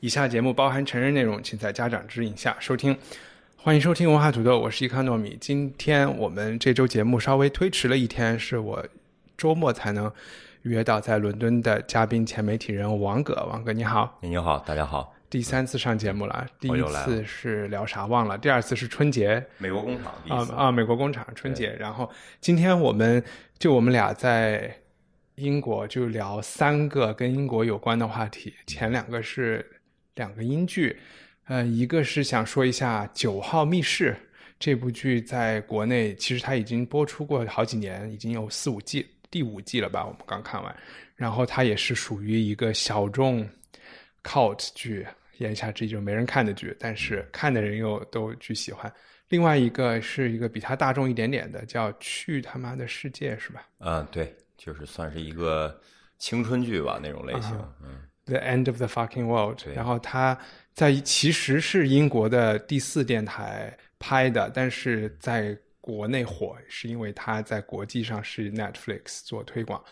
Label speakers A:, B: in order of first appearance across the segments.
A: 以下节目包含成人内容，请在家长指引下收听。欢迎收听文化土豆，我是伊康糯米。今天我们这周节目稍微推迟了一天，是我周末才能约到在伦敦的嘉宾前媒体人王葛。王葛你好，
B: 你好，大家好。
A: 第三次上节目了，第一次是聊啥忘了，第二次是春节，
B: 美国工厂
A: 啊啊，美国工厂春节。然后今天我们就我们俩在英国就聊三个跟英国有关的话题，前两个是两个英剧，呃，一个是想说一下《九号密室》这部剧，在国内其实它已经播出过好几年，已经有四五季，第五季了吧？我们刚看完，然后它也是属于一个小众 cult 剧，言下之意就是没人看的剧，但是看的人又都巨喜欢。另外一个是一个比它大众一点点的，叫《去他妈的世界》，是吧
B: 嗯，对，就是算是一个青春剧吧那种类型。
A: 啊
B: 嗯，
A: ？The End of the Fucking World。然后它在其实是英国的第四电台拍的，但是在国内火是因为它在国际上是 Netflix 做推广。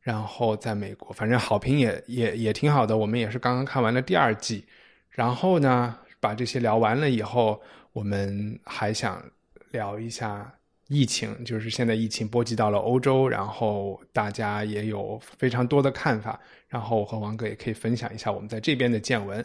A: 然后在美国，反正好评也也也挺好的。我们也是刚刚看完了第二季，然后呢，把这些聊完了以后，我们还想聊一下疫情，就是现在疫情波及到了欧洲，然后大家也有非常多的看法，然后我和王哥也可以分享一下我们在这边的见闻。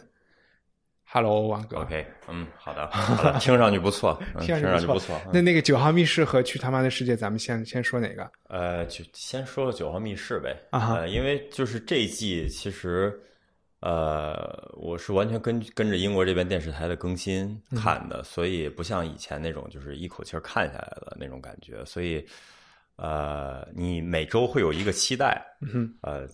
A: Hello，王哥
B: OK，嗯，好的，好的，听上去不错，嗯、
A: 听
B: 听上去不
A: 去错
B: 错。。
A: 那那个九号密室和去他妈的世界，咱们先先说哪个？
B: 呃，就先说说九号密室呗。
A: 啊
B: 因为就是这一季其实，呃，我是完全跟跟着英国这边电视台的更新
A: 嗯
B: 看的，所以不像以前那种就是一口气儿看下来的那种感觉。所以，呃，你每周会有一个期待。
A: 嗯，
B: 呃，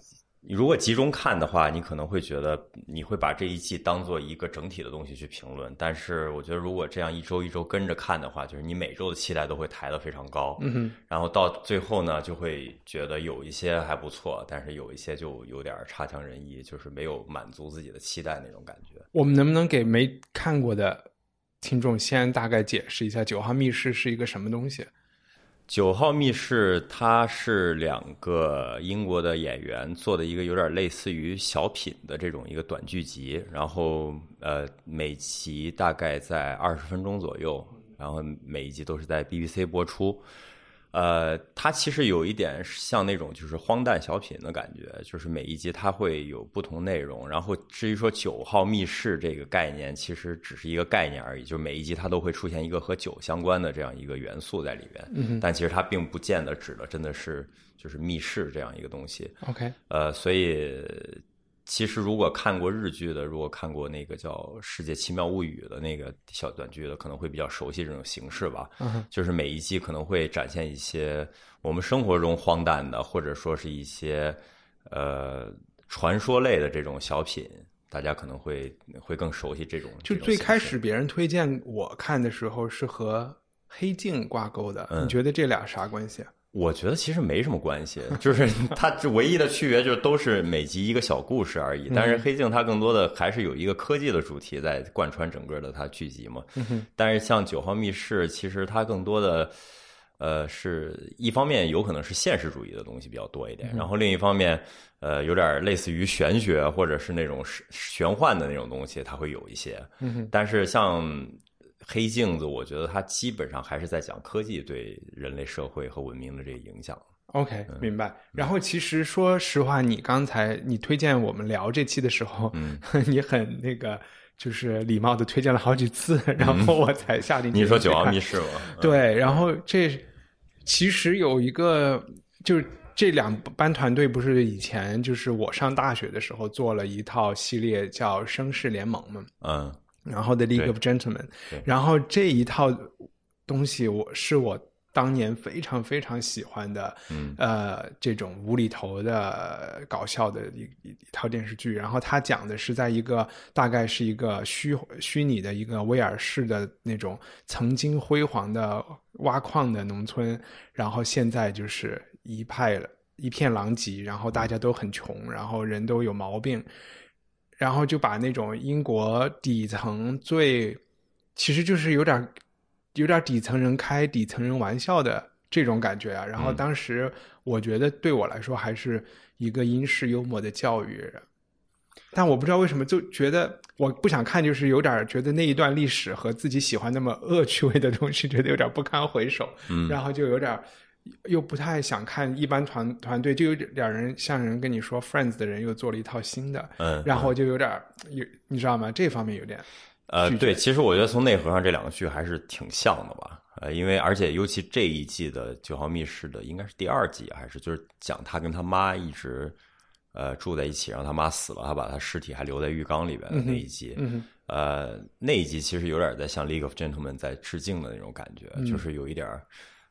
B: 你如果集中看的话，你可能会觉得你会把这一季当做一个整体的东西去评论。但是我觉得，如果这样一周一周跟着看的话，就是你每周的期待都会抬得非常高。
A: 嗯哼，
B: 然后到最后呢，就会觉得有一些还不错，但是有一些就有点差强人意，就是没有满足自己的期待那种感觉。
A: 我们能不能给没看过的听众先大概解释一下九号密室是一个什么东西？
B: 九号密室，它是两个英国的演员做的一个有点类似于小品的这种一个短剧集，然后呃每集大概在二十分钟左右，然后每一集都是在 BBC 播出。呃，它其实有一点像那种就是荒诞小品的感觉，就是每一集它会有不同内容。然后至于说九号密室这个概念，其实只是一个概念而已，就是每一集它都会出现一个和酒相关的这样一个元素在里边。
A: 嗯
B: 但其实它并不见得指的真的是就是密室这样一个东西。
A: OK，
B: 呃，所以其实如果看过日剧的，如果看过那个叫《世界奇妙物语》的那个小短剧的，可能会比较熟悉这种形式吧。
A: 嗯
B: 就是每一季可能会展现一些我们生活中荒诞的，或者说是一些呃传说类的这种小品，大家可能会会更熟悉这种。
A: 就最开始别人推荐我看的时候是和黑镜挂钩的，
B: 嗯
A: 你觉得这俩啥关系啊？
B: 我觉得其实没什么关系，就是它这唯一的区别就是都是每集一个小故事而已。但是黑镜它更多的还是有一个科技的主题在贯穿整个的它剧集嘛。但是像九号密室，其实它更多的呃是一方面有可能是现实主义的东西比较多一点，然后另一方面呃有点类似于玄学或者是那种玄玄幻的那种东西，它会有一些。但是像黑镜子，我觉得它基本上还是在讲科技对人类社会和文明的这个影响。
A: OK，明白。然后其实说实话，你刚才你推荐我们聊这期的时候，
B: 嗯。
A: 你很那个，就是礼貌的推荐了好几次，然后我才下定
B: 你说《九
A: 去看
B: 号密室》吗？
A: 对，然后这其实有一个，就是这两班团队不是以前就是我上大学的时候做了一套系列叫《声势联盟》吗，
B: 嗯
A: 然后 The League of Gentlemen，然后这一套东西我是我当年非常非常喜欢的，
B: 嗯。
A: 呃，这种无厘头的搞笑的一一一套电视剧。然后它讲的是在一个大概是一个虚虚拟的一个威尔士的那种曾经辉煌的挖矿的农村，然后现在就是一派了一片狼藉，然后大家都很穷，然后人都有毛病，然后就把那种英国底层最，其实就是有点有点底层人开底层人玩笑的这种感觉啊。然后当时我觉得对我来说还是一个英式幽默的教育，但我不知道为什么就觉得我不想看，就是有点觉得那一段历史和自己喜欢那么恶趣味的东西，觉得有点不堪回首，
B: 嗯
A: 然后就有点。又不太想看一般团团队，就有点人像人跟你说 Friends 的人又做了一套新的，
B: 嗯，
A: 然后就有点有，你知道吗？这方面有点
B: 呃，对，其实我觉得从内核上这两个剧还是挺像的吧。呃，因为而且尤其这一季的《九号密室》的应该是第二季还是就是讲他跟他妈一直呃住在一起，然后他妈死了，他把他尸体还留在浴缸里边的那一集。
A: 嗯
B: 呃，那一集其实有点在向《League of Gentlemen》在致敬的那种感觉，
A: 嗯
B: 就是有一点儿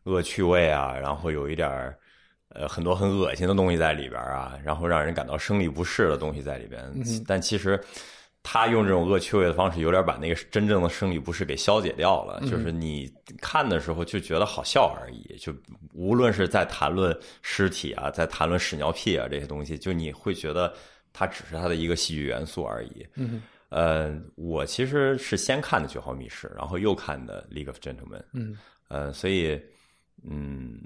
B: 恶趣味啊，然后有一点儿呃很多很恶心的东西在里边儿啊，然后让人感到生理不适的东西在里边。
A: 嗯
B: 但其实他用这种恶趣味的方式，有点把那个真正的生理不适给消解掉了。
A: 嗯
B: 就是你看的时候就觉得好笑而已，就无论是在谈论尸体啊，在谈论屎尿屁啊这些东西，就你会觉得它只是它的一个戏剧元素而已。
A: 嗯
B: 呃，我其实是先看的《九号密室》，然后又看的《League of Gentlemen》。
A: 嗯
B: 呃，所以，嗯，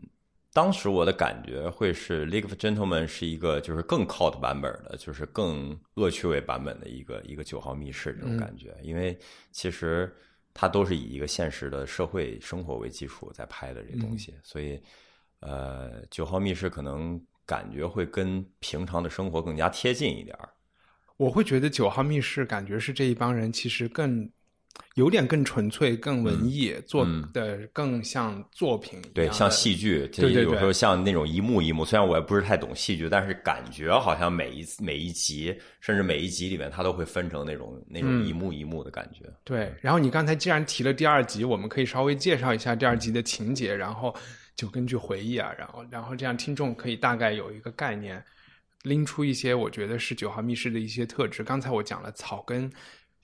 B: 当时我的感觉会是《League of Gentlemen》是一个就是更 cult 版本的，就是更恶趣味版本的一个一个九号密室这种感觉，因为其实它都是以一个现实的社会生活为基础在拍的这东西，所以，呃，九号密室可能感觉会跟平常的生活更加贴近一点儿。
A: 我会觉得九号密室感觉是这一帮人其实更有点更纯粹、更文艺，做的更像作品
B: 对，像戏剧，这
A: 对对
B: 有时候像那种一幕一幕。虽然我也不是太懂戏剧，但是感觉好像每一每一集，甚至每一集里面，它都会分成那种那种一幕一幕的感觉。
A: 对。然后你刚才既然提了第二集，我们可以稍微介绍一下第二集的情节，然后就根据回忆啊，然后然后这样听众可以大概有一个概念，拎出一些我觉得是九号密室的一些特质。刚才我讲了草根。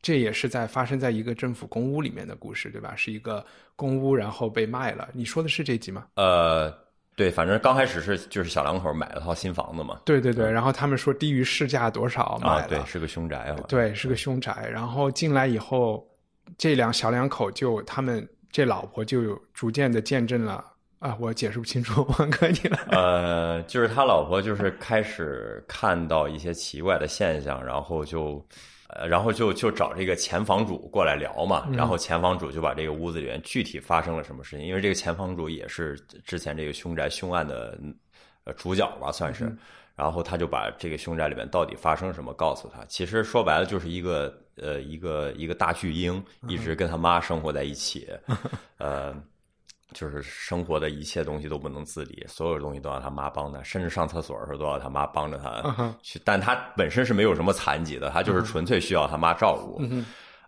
A: 这也是在发生在一个政府公屋里面的故事，对吧？是一个公屋，然后被卖了。你说的是这集吗？
B: 呃，对，反正刚开始是就是小两口买了套新房子嘛。
A: 对对对，然后他们说低于市价多少买了，
B: 啊，对，是个凶宅啊。
A: 对，是个凶宅。然后进来以后，这两小两口就他们这老婆就有逐渐的见证了啊，我解释不清楚，王哥你来。
B: 呃，就是他老婆就是开始看到一些奇怪的现象，然后就。呃，然后就就找这个前房主过来聊嘛，然后前房主就把这个屋子里面具体发生了什么事情，因为这个前房主也是之前这个凶宅凶案的呃主角吧，算是，然后他就把这个凶宅里面到底发生什么告诉他。其实说白了就是一个呃一个一个大巨婴一直跟他妈生活在一起，呃。就是生活的一切东西都不能自理，所有东西都要他妈帮他，甚至上厕所的时候都要他妈帮着他去。但他本身是没有什么残疾的，他就是纯粹需要他妈照顾。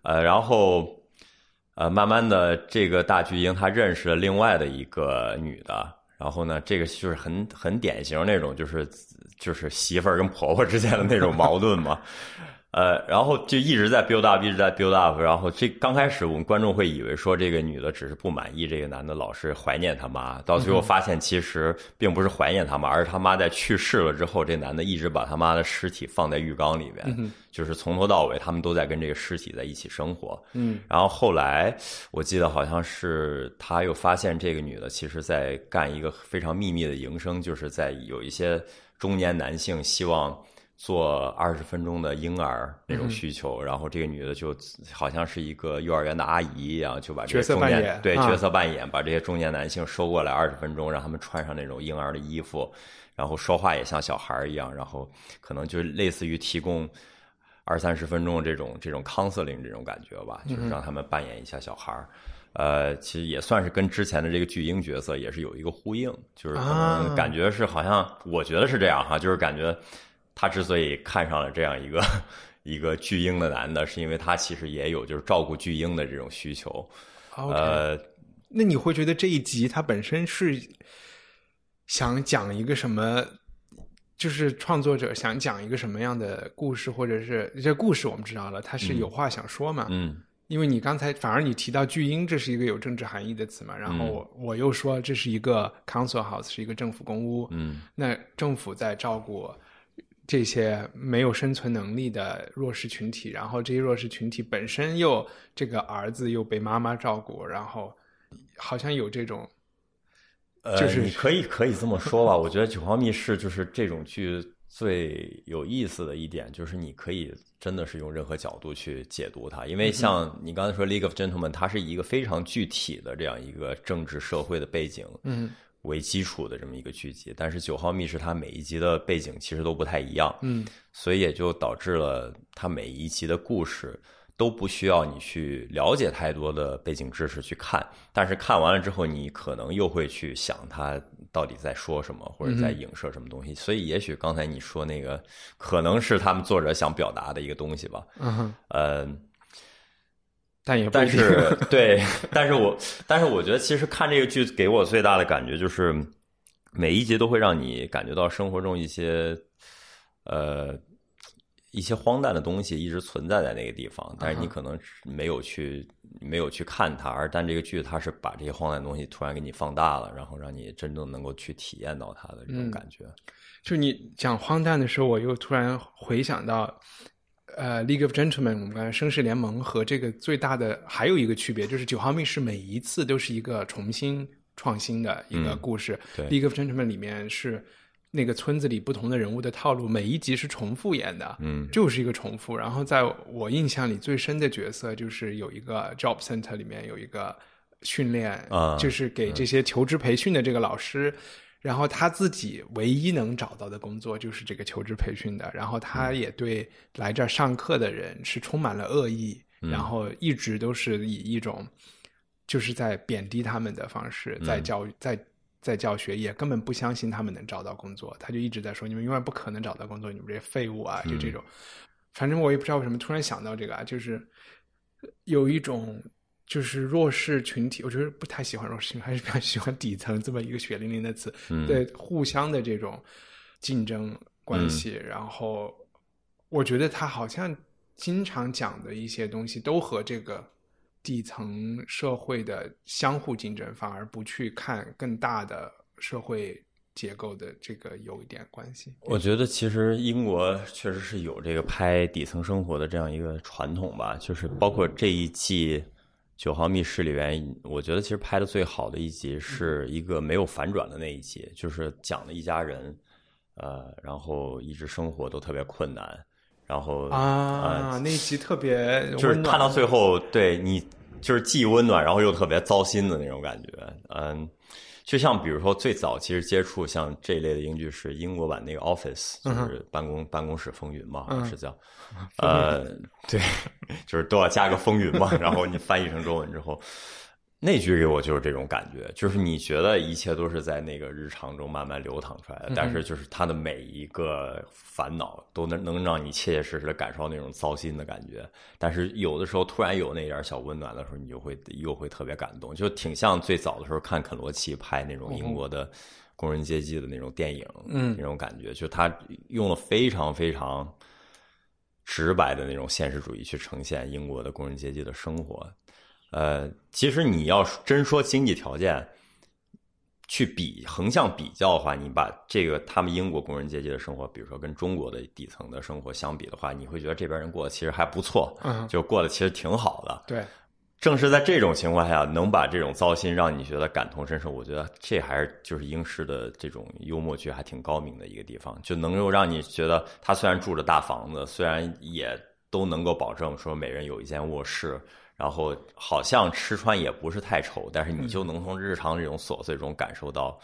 B: 呃，然后呃，慢慢的，这个大巨婴他认识了另外的一个女的，然后呢，这个就是很很典型那种，就是就是媳妇儿跟婆婆之间的那种矛盾嘛。呃，然后就一直在 build up，一直在 build up。然后这刚开始我们观众会以为说这个女的只是不满意这个男的老是怀念他妈，到最后发现其实并不是怀念他妈，而是他妈在去世了之后，这男的一直把他妈的尸体放在浴缸里面，就是从头到尾他们都在跟这个尸体在一起生活。
A: 嗯，
B: 然后后来我记得好像是他又发现这个女的其实在干一个非常秘密的营生，就是在有一些中年男性希望。做二十分钟的婴儿那种需求，然后这个女的就好像是一个幼儿园的阿姨一样，就把这
A: 角色
B: 些中年
A: 扮演啊。
B: 对角色扮演，把这些中年男性收过来二十分钟，让他们穿上那种婴儿的衣服，然后说话也像小孩儿一样，然后可能就类似于提供二三十分钟这种这种 counseling 这种感觉吧，就是让他们扮演一下小孩儿。呃，其实也算是跟之前的这个巨婴角色也是有一个呼应，就是可
A: 啊。
B: 能感觉是好像，我觉得是这样哈，就是感觉他之所以看上了这样一个 一个巨婴的男的，是因为他其实也有就是照顾巨婴的这种需求。呃，
A: 那你会觉得这一集他本身是想讲一个什么？就是创作者想讲一个什么样的故事，或者是这故事我们知道了，他是有话想说嘛？
B: 嗯
A: 因为你刚才反而你提到巨婴，这是一个有政治含义的词嘛，然后我,、我又说这是一个 council house，是一个政府公屋，
B: 嗯
A: 那政府在照顾这些没有生存能力的弱势群体，然后这些弱势群体本身又这个儿子又被妈妈照顾，然后好像有这种
B: 呃，
A: 就是
B: 你可以可以这么说吧。我觉得《九号密室》就是这种剧最有意思的一点，就是你可以真的是用任何角度去解读它，因为像你刚才说《League of Gentlemen》，它是一个非常具体的这样一个政治社会的背景，
A: 嗯
B: 为基础的这么一个剧集，但是《九号密室》它每一集的背景其实都不太一样，
A: 嗯
B: 所以也就导致了它每一集的故事都不需要你去了解太多的背景知识去看，但是看完了之后，你可能又会去想它到底在说什么，或者在影射什么东西。所以也许刚才你说那个，可能是他们作者想表达的一个东西吧。
A: 嗯但也不
B: 但是 对，但是我但是我觉得其实看这个剧给我最大的感觉就是，每一集都会让你感觉到生活中一些呃一些荒诞的东西一直存在在那个地方，但是你可能没有去没有去看它，而但这个剧它是把这些荒诞的东西突然给你放大了，然后让你真正能够去体验到它的这种感觉。
A: 就你讲荒诞的时候，我又突然回想到，呃，《League of Gentlemen》，我们刚才绅士联盟和这个最大的还有一个区别，就是《九号密室》每一次都是一个重新创新的一个故事。
B: 对
A: League of Gentlemen》里面是那个村子里不同的人物的套路，每一集是重复演的，
B: 嗯
A: 就是一个重复。然后在我印象里最深的角色就是有一个 Job Center 里面有一个训练，
B: 啊
A: 就是给这些求职培训的这个老师。然后他自己唯一能找到的工作就是这个求职培训的，然后他也对来这儿上课的人是充满了恶意，然后一直都是以一种就是在贬低他们的方式在教在在教学，也根本不相信他们能找到工作，他就一直在说你们永远不可能找到工作，你们这些废物啊，就这种。反正我也不知道为什么突然想到这个啊，就是有一种就是弱势群体，我觉得不太喜欢弱势群体，还是比较喜欢底层这么一个血淋淋的词，对互相的这种竞争关系。然后我觉得他好像经常讲的一些东西都和这个底层社会的相互竞争，反而不去看更大的社会结构的这个有一点关系。
B: 我觉得其实英国确实是有这个拍底层生活的这样一个传统吧，就是包括这一季《九号密室》里边，我觉得其实拍的最好的一集是一个没有反转的那一集，就是讲了一家人，呃，然后一直生活都特别困难，然后
A: 啊，
B: 呃
A: 那一集特别
B: 就是看到最后，对你就是既温暖，然后又特别糟心的那种感觉。嗯，就像比如说最早其实接触像这一类的英剧是英国版那个《Office》，就是办公、办公室风云嘛，
A: 好像
B: 是叫，呃，对，就是都要加个风云嘛，然后你翻译成中文之后。那剧给我就是这种感觉，就是你觉得一切都是在那个日常中慢慢流淌出来的，但是就是他的每一个烦恼都能能让你切切实实的感受到那种糟心的感觉。但是有的时候突然有那点小温暖的时候，你就会又会特别感动，就挺像最早的时候看肯罗奇拍那种英国的工人阶级的那种电影，
A: 嗯
B: 那种感觉，就他用了非常非常直白的那种现实主义去呈现英国的工人阶级的生活。呃，其实你要真说经济条件，去比横向比较的话，你把这个他们英国工人阶级的生活，比如说跟中国的底层的生活相比的话，你会觉得这边人过得其实还不错，
A: 嗯
B: 就过得其实挺好的。
A: 对，
B: 正是在这种情况下，能把这种糟心让你觉得感同身受，我觉得这还是就是英式的这种幽默剧还挺高明的一个地方，就能够让你觉得他虽然住着大房子，虽然也都能够保证说每人有一间卧室，然后好像吃穿也不是太愁，但是你就能从日常这种琐碎中感受到。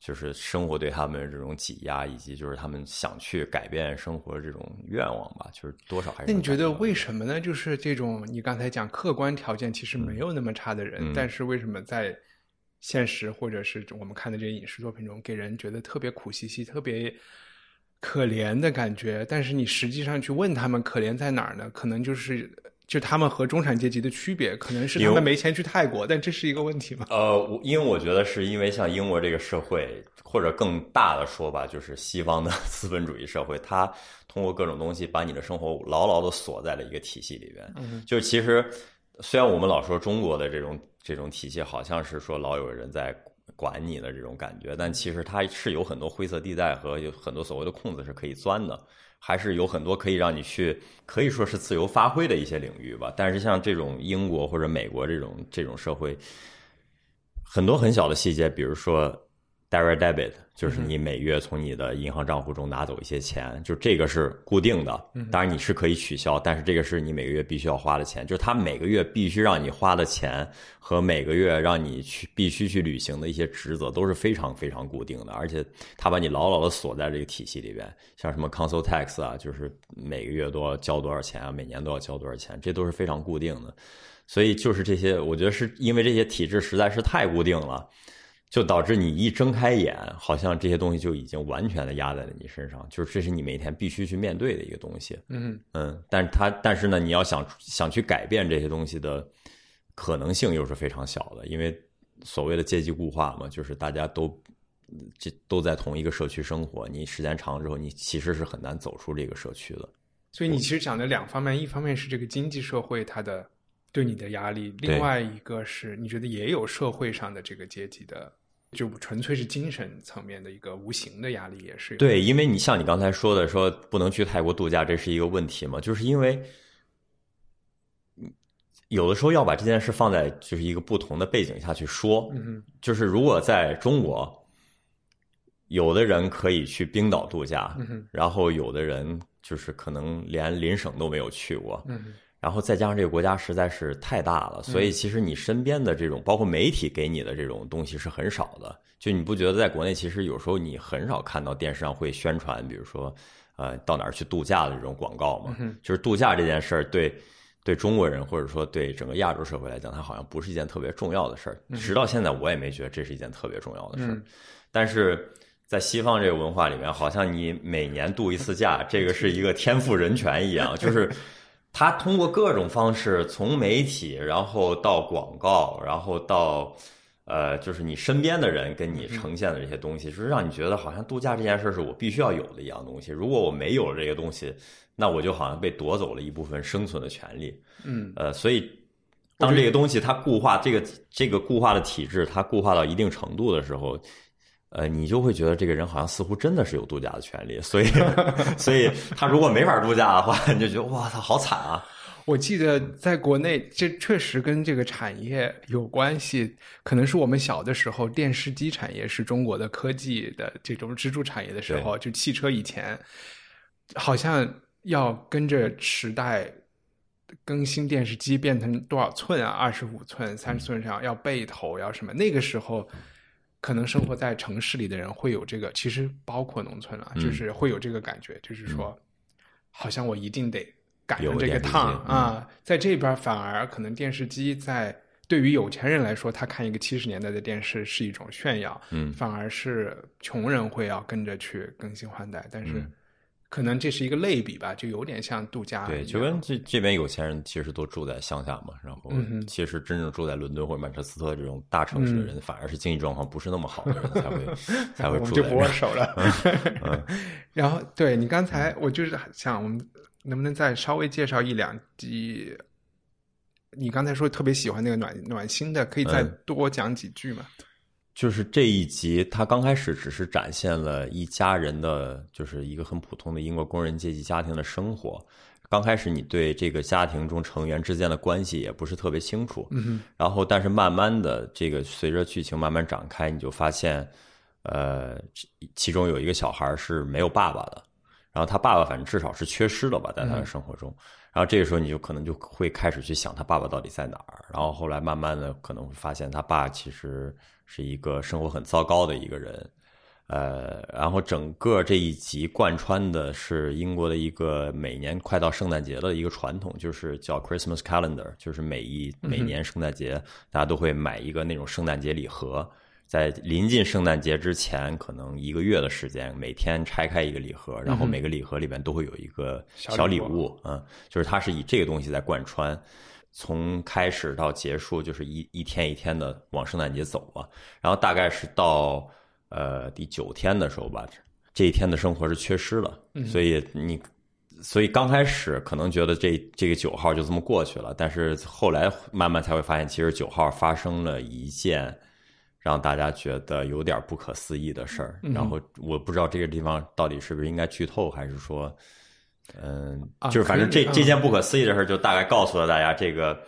B: 就是生活对他们这种挤压，以及就是他们想去改变生活这种愿望吧，就是多少还是。
A: 那你觉得为什么呢？就是这种你刚才讲客观条件其实没有那么差的人，但是为什么在现实或者是我们看的这些影视作品中，给人觉得特别苦兮兮、特别可怜的感觉？但是你实际上去问他们可怜在哪儿呢？可能就是。就他们和中产阶级的区别，可能是他们没钱去泰国，但这是一个问题吗？
B: 呃，因为我觉得是因为像英国这个社会，或者更大的说吧，就是西方的 资本主义社会，它通过各种东西把你的生活牢牢的锁在了一个体系里边。嗯，就其实虽然我们老说中国的这种这种体系好像是说老有人在管你的这种感觉，但其实它是有很多灰色地带和有很多所谓的空子是可以钻的。还是有很多可以让你去，可以说是自由发挥的一些领域吧。但是像这种英国或者美国这种这种社会，很多很小的细节，比如说。Direct debit 就是你每月从你的银行账户中拿走一些钱，就这个是固定的。当然你是可以取消，但是这个是你每个月必须要花的钱，就是他每个月必须让你花的钱和每个月让你去必须去履行的一些职责都是非常非常固定的，而且他把你牢牢的锁在这个体系里边。像什么 Council Tax 啊，就是每个月都要交多少钱啊，每年都要交多少钱，这都是非常固定的。所以就是这些，我觉得是因为这些体制实在是太固定了。就导致你一睁开眼，好像这些东西就已经完全的压在了你身上，就是这是你每天必须去面对的一个东西。
A: 嗯
B: 嗯，但是它但是呢，你要想想去改变这些东西的可能性又是非常小的，因为所谓的阶级固化嘛，就是大家都这都在同一个社区生活，你时间长之后，你其实是很难走出这个社区的。
A: 所以你其实讲的两方面，一方面是这个经济社会它的对你的压力，另外一个是你觉得也有社会上的这个阶级的。就纯粹是精神层面的一个无形的压力，也是
B: 对，因为你像你刚才说的，说不能去泰国度假，这是一个问题嘛？就是因为有的时候要把这件事放在就是一个不同的背景下去说，
A: 嗯，
B: 就是如果在中国，有的人可以去冰岛度假，
A: 嗯，
B: 然后有的人就是可能连邻省都没有去过，
A: 嗯。
B: 然后再加上这个国家实在是太大了，所以其实你身边的这种，包括媒体给你的这种东西是很少的。就你不觉得在国内，其实有时候你很少看到电视上会宣传，比如说，呃，到哪儿去度假的这种广告吗？就是度假这件事儿，对对中国人或者说对整个亚洲社会来讲，它好像不是一件特别重要的事儿。直到现在，我也没觉得这是一件特别重要的事儿。但是在西方这个文化里面，好像你每年度一次假，这个是一个天赋人权一样，就是。他通过各种方式，从媒体，然后到广告，然后到，呃，就是你身边的人跟你呈现的这些东西，就是让你觉得好像度假这件事是我必须要有的一样东西。如果我没有了这个东西，那我就好像被夺走了一部分生存的权利。
A: 嗯，
B: 呃，所以当这个东西它固化，这个这个固化的体制它固化到一定程度的时候。呃，你就会觉得这个人好像似乎真的是有度假的权利，所以，所以他如果没法度假的话，你就觉得哇，他好惨啊！
A: 我记得在国内，这确实跟这个产业有关系。可能是我们小的时候，电视机产业是中国的科技的这种支柱产业的时候，就汽车以前好像要跟着时代更新电视机变成多少寸啊？二十五寸、三十寸上要背投要什么？那个时候。可能生活在城市里的人会有这个，其实包括农村啊，就是会有这个感觉，就是说，好像我一定得赶上这个趟啊。在这边反而可能电视机在对于有钱人来说，他看一个七十年代的电视是一种炫耀，
B: 嗯，
A: 反而是穷人会要跟着去更新换代，但是。可能这是一个类比吧，就有点像度假。
B: 对，就跟这这边有钱人其实都住在乡下嘛，然后其实真正住在伦敦或者曼彻斯特这种大城市的人，反而是经济状况不是那么好的人才会 才会住。我
A: 们就不握手了。然后，对你刚才，我就是想，我们能不能再稍微介绍一两集？你刚才说特别喜欢那个暖暖心的，可以再多讲几句吗？
B: 就是这一集，他刚开始只是展现了一家人的，就是一个很普通的英国工人阶级家庭的生活。刚开始你对这个家庭中成员之间的关系也不是特别清楚，嗯然后但是慢慢的这个随着剧情慢慢展开，你就发现，呃，其中有一个小孩是没有爸爸的，然后他爸爸反正至少是缺失了吧，在他的生活中，然后这个时候你就可能就会开始去想他爸爸到底在哪儿，然后后来慢慢的可能会发现他爸其实是一个生活很糟糕的一个人。呃，然后整个这一集贯穿的是英国的一个每年快到圣诞节的一个传统，就是叫 Christmas Calendar，就是每一每年圣诞节大家都会买一个那种圣诞节礼盒，在临近圣诞节之前，可能一个月的时间，每天拆开一个礼盒，然后每个礼盒里边都会有一个小礼物，嗯，就是它是以这个东西在贯穿，从开始到结束，就是一一天一天的往圣诞节走嘛，然后大概是到。呃，第九天的时候吧，这一天的生活是缺失了，所以你，所以刚开始可能觉得这这个九号就这么过去了，但是后来慢慢才会发现，其实九号发生了一件让大家觉得有点不可思议的事儿。然后我不知道这个地方到底是不是应该剧透，还是说，嗯，就是反正这这件不可思议的事儿，就大概告诉了大家这个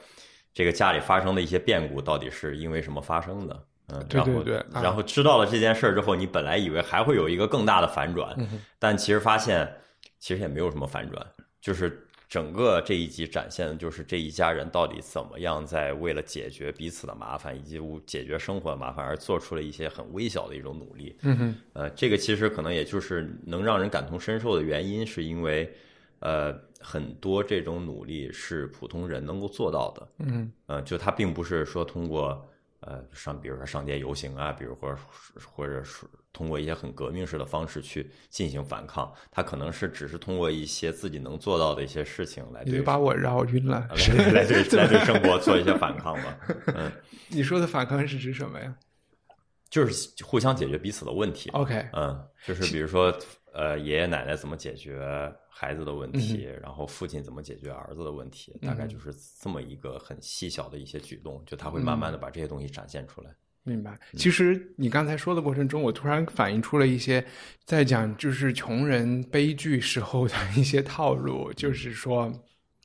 B: 这个家里发生的一些变故到底是因为什么发生的。嗯，
A: 对对对，
B: 然后知道了这件事儿之后，你本来以为还会有一个更大的反转，但其实发现其实也没有什么反转，就是整个这一集展现的就是这一家人到底怎么样在为了解决彼此的麻烦以及解决生活的麻烦而做出了一些很微小的一种努力。
A: 嗯哼，
B: 呃，这个其实可能也就是能让人感同身受的原因，是因为呃很多这种努力是普通人能够做到的。
A: 嗯，
B: 呃，就他并不是说通过。呃，上比如说上街游行啊，比如或者或者是通过一些很革命式的方式去进行反抗，他可能是只是通过一些自己能做到的一些事情来，
A: 你把我绕晕了，
B: 来来对 来对生活做一些反抗吧。嗯，
A: 你说的反抗是指什么呀？
B: 就是互相解决彼此的问题。
A: OK，
B: 嗯，就是比如说。呃，爷爷奶奶怎么解决孩子的问题？然后父亲怎么解决儿子的问题？大概就是这么一个很细小的一些举动，就他会慢慢的把这些东西展现出来。
A: 明白。其实你刚才说的过程中，我突然反映出了一些在讲就是穷人悲剧时候的一些套路，就是说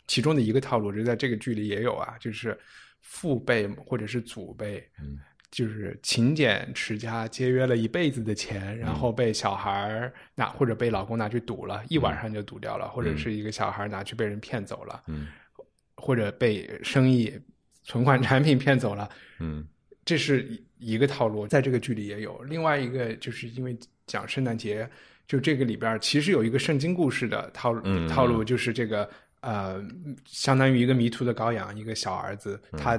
A: 其中的一个套路，就在这个剧里也有啊，就是父辈或者是祖辈。就是勤俭持家，节约了一辈子的钱，然后被小孩拿或者被老公拿去赌了，一晚上就赌掉了，或者是一个小孩拿去被人骗走了，或者被生意存款产品骗走了，
B: 嗯，
A: 这是一个套路，在这个剧里也有。另外一个就是因为讲圣诞节，就这个里边其实有一个圣经故事的套路，套路就是这个呃，相当于一个迷途的羔羊，一个小儿子，他。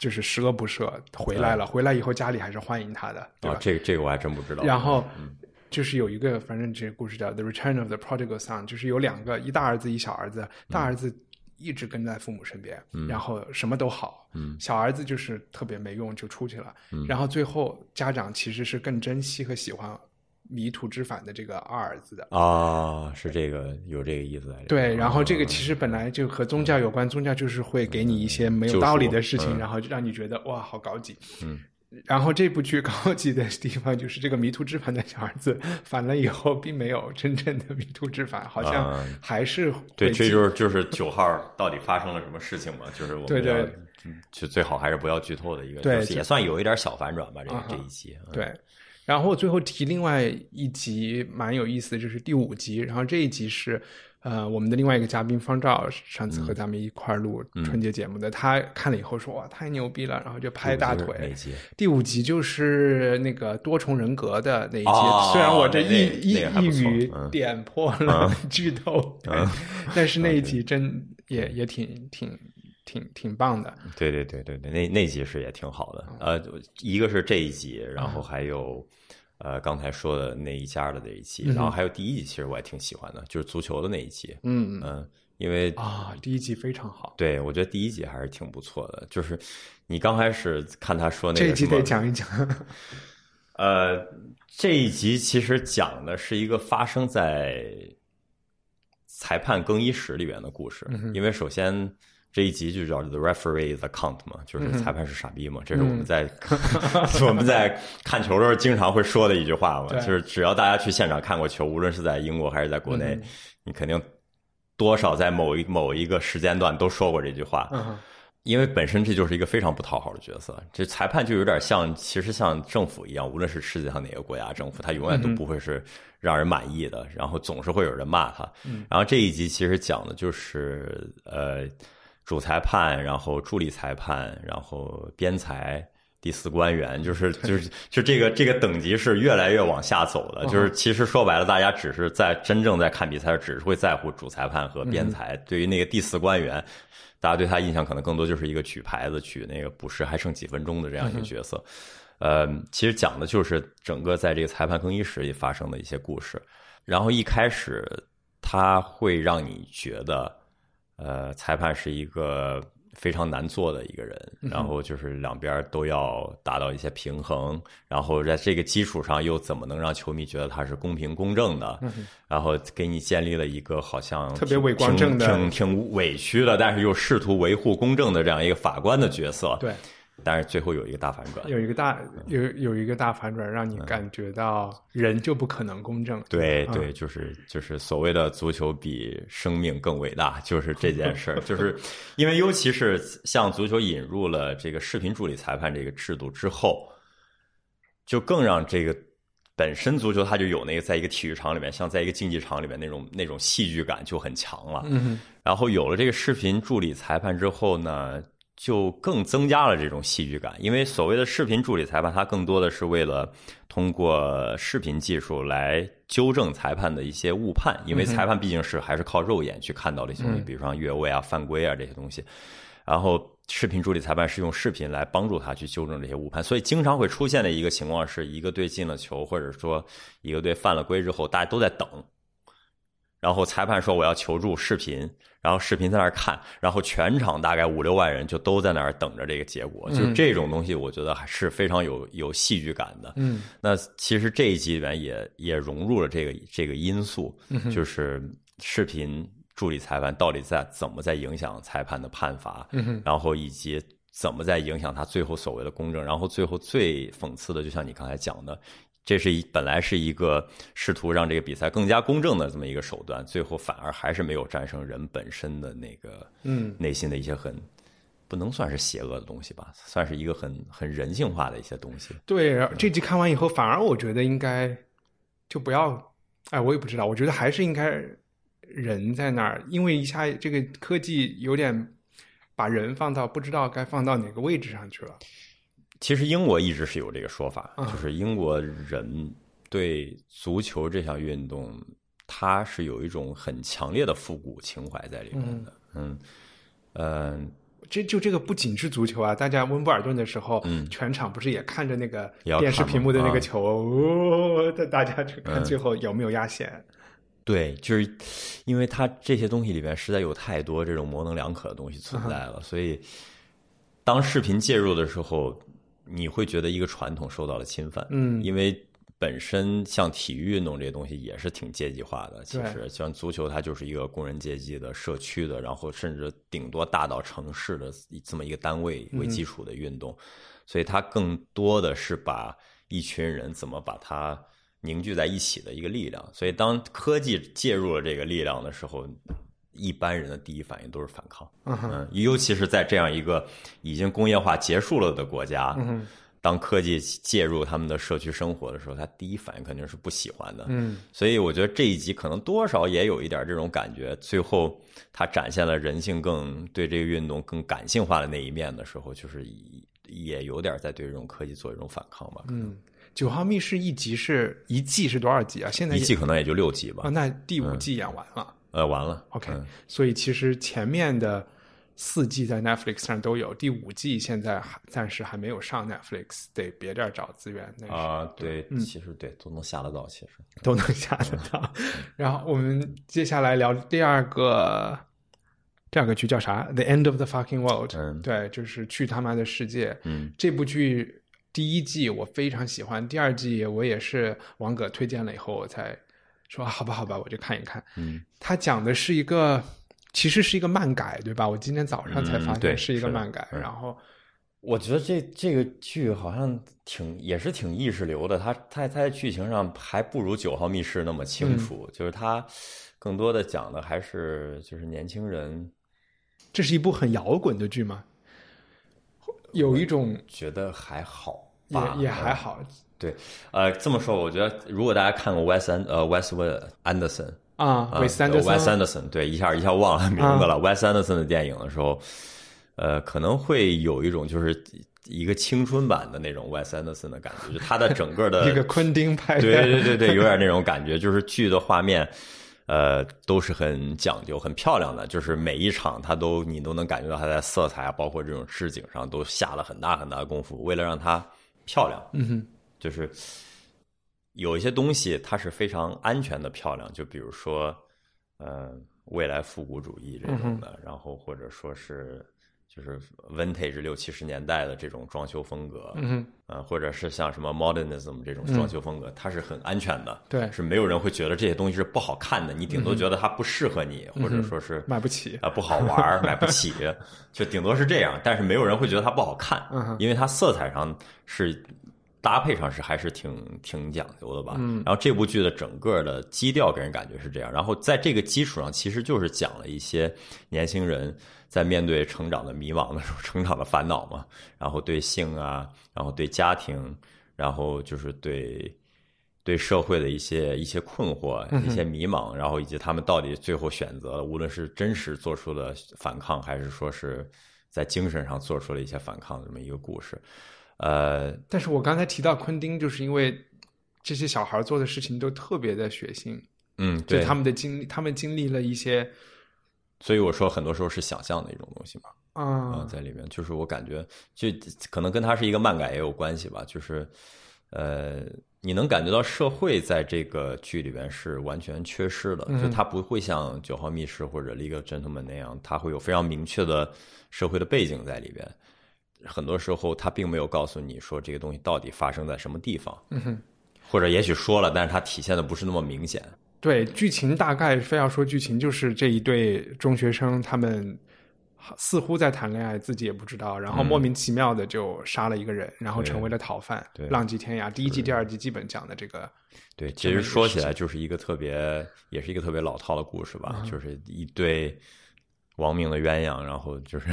A: 就是十恶不赦回来了，回来以后家里还是欢迎他的，对吧？
B: 这个这个我还真不知道。
A: 然后就是有一个，反正这个故事叫《The Return of the Prodigal Son》，就是有两个，一大儿子一小儿子，大儿子一直跟在父母身边，然后什么都好，小儿子就是特别没用，就出去了。然后最后家长其实是更珍惜和喜欢。迷途知返的这个二儿子的
B: 啊，是这个有这个意思。
A: 对，然后这个其实本来就和宗教有关，宗教就是会给你一些没有道理的事情，然后让你觉得哇，好高级。
B: 嗯，
A: 然后这部剧高级的地方就是这个迷途知返的小儿子反了以后，并没有真正的迷途知返，好像还是
B: 对，这就是就是九号到底发生了什么事情嘛？就是我们要就最好还是不要剧透的一个，
A: 对，
B: 也算有一点小反转吧。这这一集，
A: 对。然后我最后提另外一集蛮有意思的，就是第五集。然后这一集是，呃，我们的另外一个嘉宾方照上次和咱们一块儿录春节节目的，他看了以后说哇太牛逼了，然后就拍大腿。第五集就是那个多重人格的那一集，虽然我这一一一语点破了 剧透，但是那一集真也也挺挺。挺挺棒的，
B: 对对对对对，那那集是也挺好的。呃，一个是这一集，然后还有呃刚才说的那一家的那一集，然后还有第一集，其实我也挺喜欢的，就是足球的那一集。
A: 嗯
B: 嗯，因为
A: 啊，第一集非常好。
B: 对，我觉得第一集还是挺不错的。就是你刚开始看他说那个，
A: 这一集得讲一讲。
B: 呃，这一集其实讲的是一个发生在裁判更衣室里边的故事，因为首先。这一集就叫 The Referee is a Cunt 嘛，就是裁判是傻逼嘛，这是我们在 我们在看球的时候经常会说的一句话嘛，就是只要大家去现场看过球，无论是在英国还是在国内，你肯定多少在某一某一个时间段都说过这句话。
A: 嗯
B: 因为本身这就是一个非常不讨好的角色，这裁判就有点像，其实像政府一样，无论是世界上哪个国家政府，他永远都不会是让人满意的，然后总是会有人骂他。然后这一集其实讲的就是呃，主裁判，然后助理裁判，然后边裁。第四官员就是就是就这个这个等级是越来越往下走的，就是其实说白了，大家只是在真正在看比赛，只是会在乎主裁判和边裁。对于那个第四官员，大家对他印象可能更多就是一个举牌子、举那个补时还剩几分钟的这样一个角色。呃，其实讲的就是整个在这个裁判更衣室里发生的一些故事。然后一开始他会让你觉得，呃，裁判是一个非常难做的一个人，然后就是两边都要达到一些平衡，然后在这个基础上又怎么能让球迷觉得他是公平公正的？然后给你建立了一个好像
A: 特别伪光正的
B: 挺挺挺委屈的，但是又试图维护公正的这样一个法官的角色。
A: 对，
B: 但是最后有一个大反转，
A: 有一个大有有一个大反转，让你感觉到人就不可能公正。嗯。
B: 对对，就是就是所谓的足球比生命更伟大，就是这件事儿，就是 因为尤其是像足球引入了这个视频助理裁判这个制度之后，就更让这个本身足球它就有那个在一个体育场里面，像在一个竞技场里面那种那种戏剧感就很强了。
A: 嗯
B: 然后有了这个视频助理裁判之后呢，就更增加了这种戏剧感。因为所谓的视频助理裁判，它更多的是为了通过视频技术来纠正裁判的一些误判，因为裁判毕竟是还是靠肉眼去看到这些东西，比如说越位啊、犯规啊这些东西。然后视频助理裁判是用视频来帮助他去纠正这些误判，所以经常会出现的一个情况是一个队进了球，或者说一个队犯了规之后，大家都在等。然后裁判说我要求助视频，然后视频在那儿看，然后全场大概五六万人就都在那儿等着这个结果，就是这种东西，我觉得还是非常有有戏剧感的。
A: 嗯，
B: 那其实这一集里面也也融入了这个这个因素，就是视频助理裁判到底在怎么在影响裁判的判罚，然后以及怎么在影响他最后所谓的公正，然后最后最讽刺的，就像你刚才讲的。这是一本来是一个试图让这个比赛更加公正的这么一个手段，最后反而还是没有战胜人本身的那个
A: 嗯
B: 内心的一些很不能算是邪恶的东西吧，算是一个很很人性化的一些东西。
A: 对，这集看完以后，反而我觉得应该就不要，哎，我也不知道，我觉得还是应该人在那儿，因为一下这个科技有点把人放到不知道该放到哪个位置上去了。
B: 其实英国一直是有这个说法，
A: 嗯。
B: 就是英国人对足球这项运动，他是有一种很强烈的复古情怀在里面的。嗯。嗯，
A: 这就这个不仅是足球啊，大家温布尔顿的时候，全场不是也看着那个电视屏幕的那个
B: 啊。
A: 球，哦，大大家去看
B: 嗯。
A: 最后有没有压线。
B: 对，就是因为它这些东西里面实在有太多这种模棱两可的东西存在了，所以当视频介入的时候，你会觉得一个传统受到了侵犯。
A: 嗯
B: 因为本身像体育运动这些东西也是挺阶级化的，其实像足球，它就是一个工人阶级的、社区的，然后甚至顶多大到城市的这么一个单位为基础的运动，所以它更多的是把一群人怎么把它凝聚在一起的一个力量。所以当科技介入了这个力量的时候，一般人的第一反应都是反抗。嗯，尤其是在这样一个已经工业化结束了的国家，
A: 嗯
B: 当科技介入他们的社区生活的时候，他第一反应肯定是不喜欢的。
A: 嗯，
B: 所以我觉得这一集可能多少也有一点这种感觉。最后，他展现了人性更对这个运动更感性化的那一面的时候，就是也有点在对这种科技做一种反抗吧。
A: 嗯，九号密室一集是一季是多少集啊？现在
B: 一季可能也就六集吧。
A: 啊，那第五季演完了。
B: 呃，完了。
A: OK，、
B: 嗯
A: 所以其实前面的四季在 Netflix 上都有，第五季现在还暂时还没有上 Netflix，得别地儿找资源。
B: 啊，对，其实对都能下得到，其实。
A: 都能下得到。然后我们接下来聊第二个，第二个剧叫啥？The End of the Fucking World。
B: 嗯
A: 对，就是去他妈的世界。
B: 嗯，
A: 这部剧第一季我非常喜欢，第二季我也是王哥推荐了以后我才说好吧好吧，我就看一看。
B: 嗯，
A: 它讲的是一个，其实是一个漫改，对吧？我今天早上才发现是一个漫改，
B: 嗯
A: 然后
B: 我觉得这这个剧好像挺也是挺意识流的，它它它在剧情上还不如《九号密室》那么清楚，就是它更多的讲的还是就是年轻人
A: 这是一部很摇滚的剧吗？有一种
B: 觉得还好
A: 也
B: 吧，
A: 也还好
B: 对，呃，这么说，我觉得如果大家看过 Wes 安呃 Wes Anderson
A: 啊。
B: 啊
A: 韦斯安德森
B: Wes Anderson，对，一下一下忘了名字了。Wes Anderson 的电影的时候，呃，可能会有一种就是一个青春版的那种 Wes Anderson 的感觉，就他的整个的
A: 一个昆汀拍的，
B: 对对对对，有点那种感觉，就是剧的画面，呃，都是很讲究、很漂亮的，就是每一场他都你都能感觉到他在色彩啊，包括这种置景上都下了很大很大的功夫，为了让它漂亮，
A: 嗯哼，
B: 就是有一些东西它是非常安全的漂亮，就比如说，呃，未来复古主义这种的，然后或者说是。就是 vintage 六七十年代的这种装修风格，
A: 嗯
B: 呃，或者是像什么 modernism 这种装修风格，它是很安全的，
A: 对
B: 是没有人会觉得这些东西是不好看的，你顶多觉得它不适合你，或者说是
A: 买不起
B: 啊、不好玩儿，买不起，就顶多是这样，但是没有人会觉得它不好看，
A: 嗯
B: 因为它色彩上是搭配上是还是挺挺讲究的吧。嗯，然后这部剧的整个的基调给人感觉是这样，然后在这个基础上，其实就是讲了一些年轻人在面对成长的迷茫的时候，成长的烦恼嘛，然后对性啊，然后对家庭，然后就是对。对社会的一些一些困惑、一些迷茫，然后以及他们到底最后选择了，无论是真实做出了反抗，还是说是在精神上做出了一些反抗的这么一个故事。呃，
A: 但是我刚才提到昆汀，就是因为这些小孩做的事情都特别的血腥，
B: 嗯，对，
A: 他们的经历，他们经历了一些
B: 所以我说很多时候是想象的一种东西嘛。啊、
A: 啊，
B: 在里面，就是我感觉，就可能跟他是一个漫改也有关系吧。就是，呃，你能感觉到社会在这个剧里边是完全缺失的，就它不会像《九号密室》或者《League of Gentlemen》那样，它会有非常明确的社会的背景在里边。很多时候，他并没有告诉你说这个东西到底发生在什么地方，
A: 嗯哼，
B: 或者也许说了，但是它体现的不是那么明显。
A: 对，剧情大概非要说剧情，就是这一对中学生他们似乎在谈恋爱，自己也不知道，然后莫名其妙的就杀了一个人，然后成为了逃犯，
B: 对
A: 浪迹天涯。第一季、第二季基本讲的这个，
B: 对，其实说起来就是一个特别，也是一个特别老套的故事
A: 嗯
B: 吧，就是一对亡命的鸳鸯，然后就是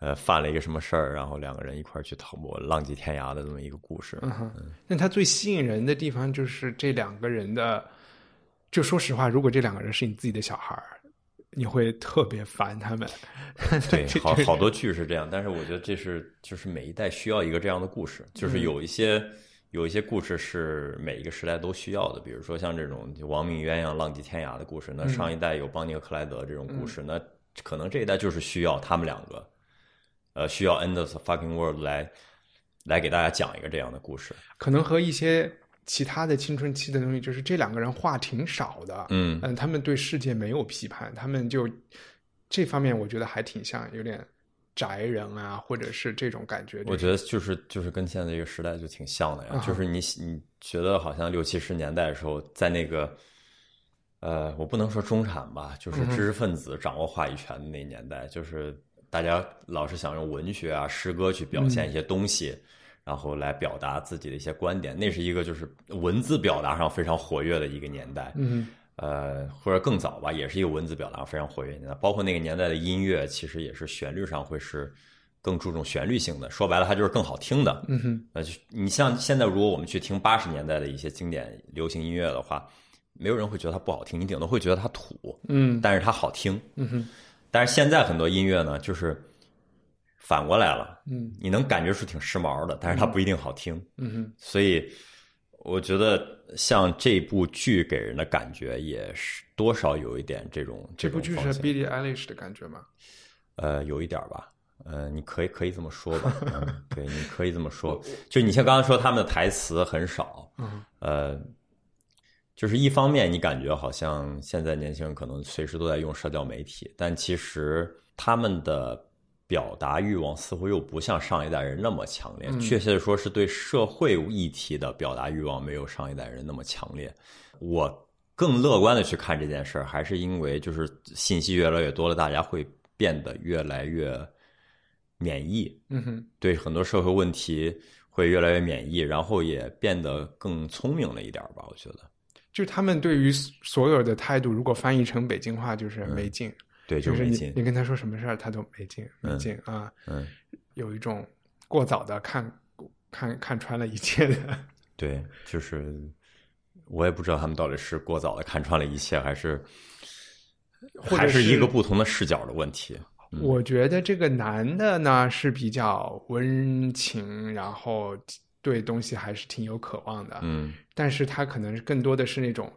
B: 呃犯了一个什么事儿，然后两个人一块儿去逃亡，浪迹天涯的这么一个故事。
A: 嗯哼，但它最吸引人的地方就是这两个人的，就说实话，如果这两个人是你自己的小孩儿，你会特别烦他们。
B: 对，好好多剧是这样，但是我觉得这是就是每一代需要一个这样的故事，就是
A: 嗯
B: 有一些。有一些故事是每一个时代都需要的，比如说像这种亡命鸳鸯、浪迹天涯的故事。那上一代有邦尼和克莱德这种故事，那可能这一代就是需要他们两个，呃，需要 End of the Fucking World 来来给大家讲一个这样的故事。
A: 可能和一些其他的青春期的东西，就是这两个人话挺少的，
B: 嗯
A: 嗯，他们对世界没有批判，他们就这方面我觉得还挺像有点宅人啊，或者是这种感觉。
B: 我觉得就是就是跟现在这个时代就挺像的呀，
A: 啊
B: 就是你你觉得好像六七十年代的时候，在那个呃，我不能说中产吧，就是知识分子掌握话语权的那年代，就是大家老是想用文学啊、诗歌去表现一些东西，然后来表达自己的一些观点，那是一个就是文字表达上非常活跃的一个年代。
A: 嗯
B: 呃，或者更早吧，也是一个文字表达非常活跃的年代。包括那个年代的音乐，其实也是旋律上会是更注重旋律性的。说白了，它就是更好听的。
A: 嗯哼，
B: 呃，就你像现在，如果我们去听八十年代的一些经典流行音乐的话，没有人会觉得它不好听，你顶多会觉得它土，
A: 嗯
B: 但是它好听。
A: 嗯哼，
B: 但是现在很多音乐呢，就是反过来了，
A: 嗯
B: 你能感觉出挺时髦的，但是它不一定好听。
A: 嗯哼，
B: 所以我觉得像这部剧给人的感觉也是多少有一点这种
A: 这部剧是
B: 种方向
A: Billie Eilish 的感觉吗？
B: 呃有一点吧。呃，你可以可以这么说吧，嗯，对，你可以这么说。就你像刚刚说他们的台词很少，
A: 嗯
B: 呃，就是一方面你感觉好像现在年轻人可能随时都在用社交媒体，但其实他们的表达欲望似乎又不像上一代人那么强烈。确切的说，是对社会议题的表达欲望没有上一代人那么强烈。我更乐观的去看这件事儿，还是因为就是信息越来越多了，大家会变得越来越免疫，
A: 嗯哼，
B: 对很多社会问题会越来越免疫，然后也变得更聪明了一点吧，我觉得。
A: 就他们对于所有的态度，如果翻译成北京话，就是没劲。
B: 对，
A: 就是你
B: 没劲。
A: 你跟他说什么事儿，他都没劲，没劲啊。
B: 嗯，
A: 有一种过早的看看看穿了一切的。
B: 对，就是我也不知道他们到底是过早的看穿了一切，还是还是一个不同的视角的问题。
A: 我觉得这个男的呢是比较温情，然后对东西还是挺有渴望的。
B: 嗯。
A: 但是他可能更多的是那种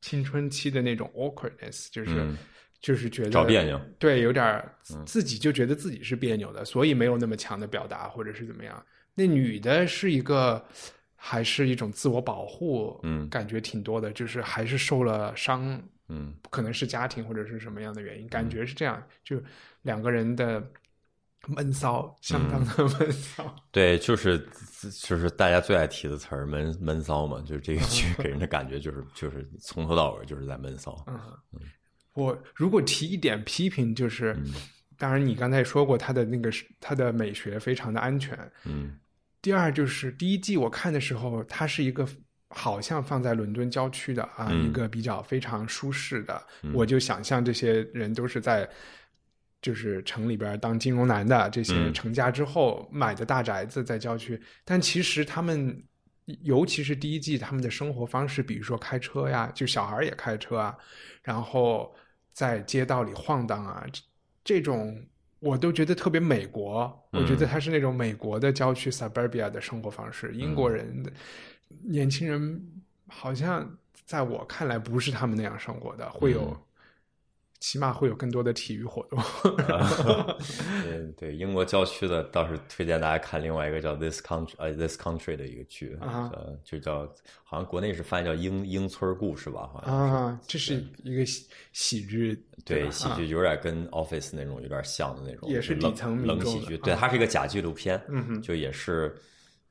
A: 青春期的那种 awkwardness，就是、
B: 嗯。
A: 就是觉得
B: 找别扭，
A: 对，有点自己就觉得自己是别扭的，所以没有那么强的表达或者是怎么样。那女的是一个还是一种自我保护，
B: 嗯。
A: 感觉挺多的，就是还是受了伤，
B: 嗯。
A: 可能是家庭或者是什么样的原因，感觉是这样，就两个人的闷骚，相当的闷骚。
B: 对，就是就是大家最爱提的词儿“闷闷骚”嘛，就是这个剧给人的感觉就是就是从头到尾就是在闷骚。
A: 嗯，我如果提一点批评，就是，
B: 嗯
A: 当然你刚才说过他的那个是他的美学非常的安全。
B: 嗯
A: 第二就是第一季我看的时候，它是一个好像放在伦敦郊区的啊，
B: 嗯
A: 一个比较非常舒适的，我就想象这些人都是在。就是城里边当金融男的这些
B: 嗯
A: 成家之后买的大宅子在郊区，但其实他们，尤其是第一季他们的生活方式，比如说开车呀，就小孩也开车啊，然后在街道里晃荡啊，这这种我都觉得特别美国。我觉得他是那种美国的郊区 suburbia 的生活方式。英国人的年轻人好像在我看来不是他们那样生活的，会有。起码会有更多的体育活动。
B: 嗯，对，英国郊区的倒是推荐大家看另外一个叫《This Country》呃，《This Country》的一个剧，
A: 啊
B: 呃，就叫好像国内是翻译叫英英村故事吧，好像是。
A: 啊，这是一个喜喜剧，
B: 对，
A: 吧
B: 喜剧有点跟 Office 那种有点像的那种，
A: 也是
B: 冷
A: 底层
B: 冷喜剧。对，
A: 啊
B: 它是一个假纪录片，
A: 嗯哼
B: 就也是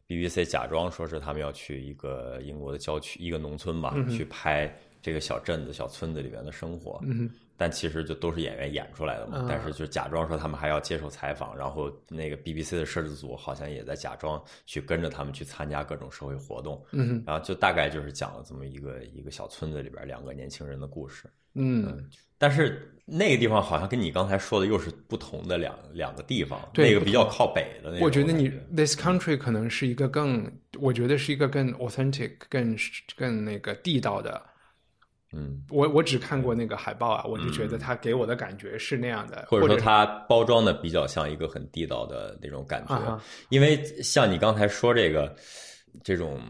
B: BBC 假装说是他们要去一个英国的郊区，一个农村吧，去拍这个小镇子、小村子里面的生活。
A: 嗯
B: 但其实就都是演员演出来的嘛，
A: 啊
B: 但是就假装说他们还要接受采访，然后那个 BBC 的摄制组好像也在假装去跟着他们去参加各种社会活动，
A: 嗯
B: 然后就大概就是讲了这么一个一个小村子里边两个年轻人的故事。
A: 嗯，
B: 但是那个地方好像跟你刚才说的又是不同的两两个地方，
A: 对
B: 那个比较靠北的那个
A: 我觉得你 this country 可能是一个更，我觉得是一个更 authentic、更更那个地道的。
B: 嗯，
A: 我我只看过那个海报啊，我就觉得它给我的感觉是那样的，或
B: 或者说它包装的比较像一个很地道的那种感觉，
A: 啊
B: 因为像你刚才说这个这种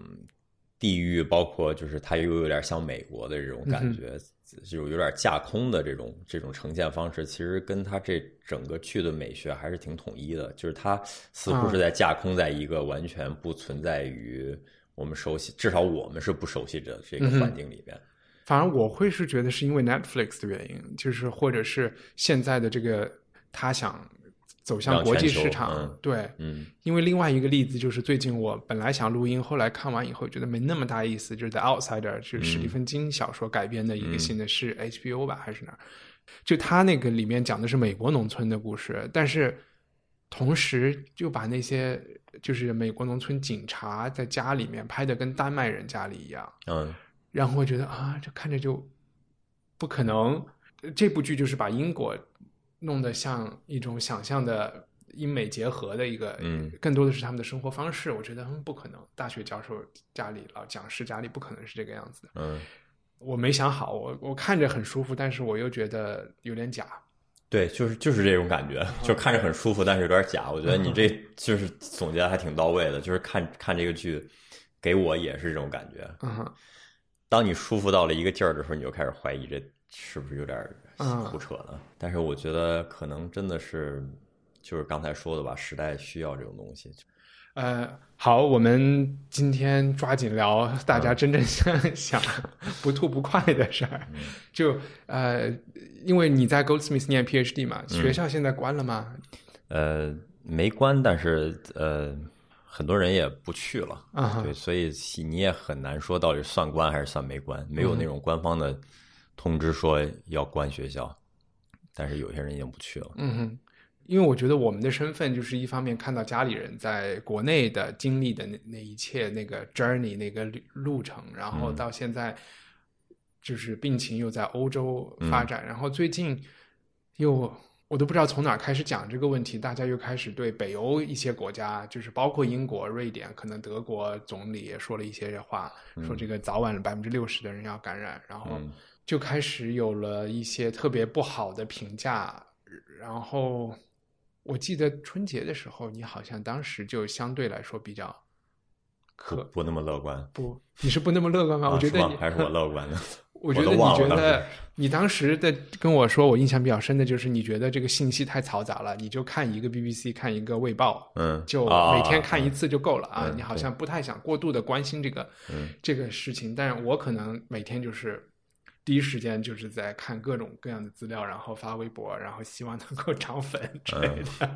B: 地域，包括就是它又有点像美国的这种感
A: 嗯
B: 觉，就有点架空的这种这种呈现方式，其实跟它这整个剧的美学还是挺统一的，就是它似乎
A: 啊。
B: 是在架空在一个完全不存在于我们熟悉，至少我们是不熟悉的这个
A: 嗯
B: 环境里边。
A: 反而我会是觉得是因为 Netflix 的原因，就是或者是现在的这个他想走向国际市场，对，
B: 嗯。
A: 因为另外一个例子就是最近我本来想录音，后来看完以后觉得没那么大意思，就是《The Outsider》是史蒂芬金小说改编的一个新的，是 HBO 吧还是哪儿？就他那个里面讲的是美国农村的故事，但是同时就把那些就是美国农村警察在家里面拍的跟丹麦人家里一样，
B: 嗯
A: 然后我觉得啊，这看着就不可能。这部剧就是把因果弄得像一种想象的英美结合的一个，
B: 嗯，
A: 更多的是他们的生活方式。我觉得他们不可能，大学教授家里老讲师家里不可能是这个样子的。
B: 嗯。
A: 我没想好，我我看着很舒服，但是我又觉得有点假。
B: 对，就是就是这种感觉，就看着很舒服，但是有点假。我觉得你 这就是总结的还挺到位的，就是看看这个剧，给我也是这种感觉。
A: 嗯哼，
B: 当你舒服到了一个劲儿的时候，你就开始怀疑这是不是有点
A: 嗯
B: 胡扯呢？但是我觉得可能真的是，就是刚才说的吧，时代需要这种东西。
A: 呃，好，我们今天抓紧聊大家真正想 想不吐不快的事儿。就呃，因为你在 Goldsmith 念 PhD 嘛，学校现在关了吗？
B: 呃，没关，但是呃，很多人也不去了。
A: 啊
B: 对，所以你也很难说到底算关还是算没关，没有那种官方的通知说要关学校，但是有些人已经不去了。
A: 嗯哼，因为我觉得我们的身份就是一方面看到家里人在国内的经历的那那一切那个 journey 那个路程，然后到现在就是病情又在欧洲发展，然后最近又我都不知道从哪儿开始讲这个问题，大家又开始对北欧一些国家，就是包括英国、瑞典，可能德国总理也说了一些话，说这个早晚百分之六十的人要感染，然后就开始有了一些特别不好的评价，然后。我记得春节的时候，你好像当时就相对来说比较
B: 可不那么乐观。
A: 不，你是不那么乐观吗？我觉得
B: 还是我乐观的。
A: 我觉得你觉得你当时的跟我说，我印象比较深的就是你觉得这个信息太嘈杂了，你就看一个 BBC，看一个卫报，
B: 嗯，
A: 就每天看一次就够了啊。你好像不太想过度的关心这个嗯这个事情，但是我可能每天就是。第一时间就是在看各种各样的资料，然后发微博，然后希望能够涨粉之类的。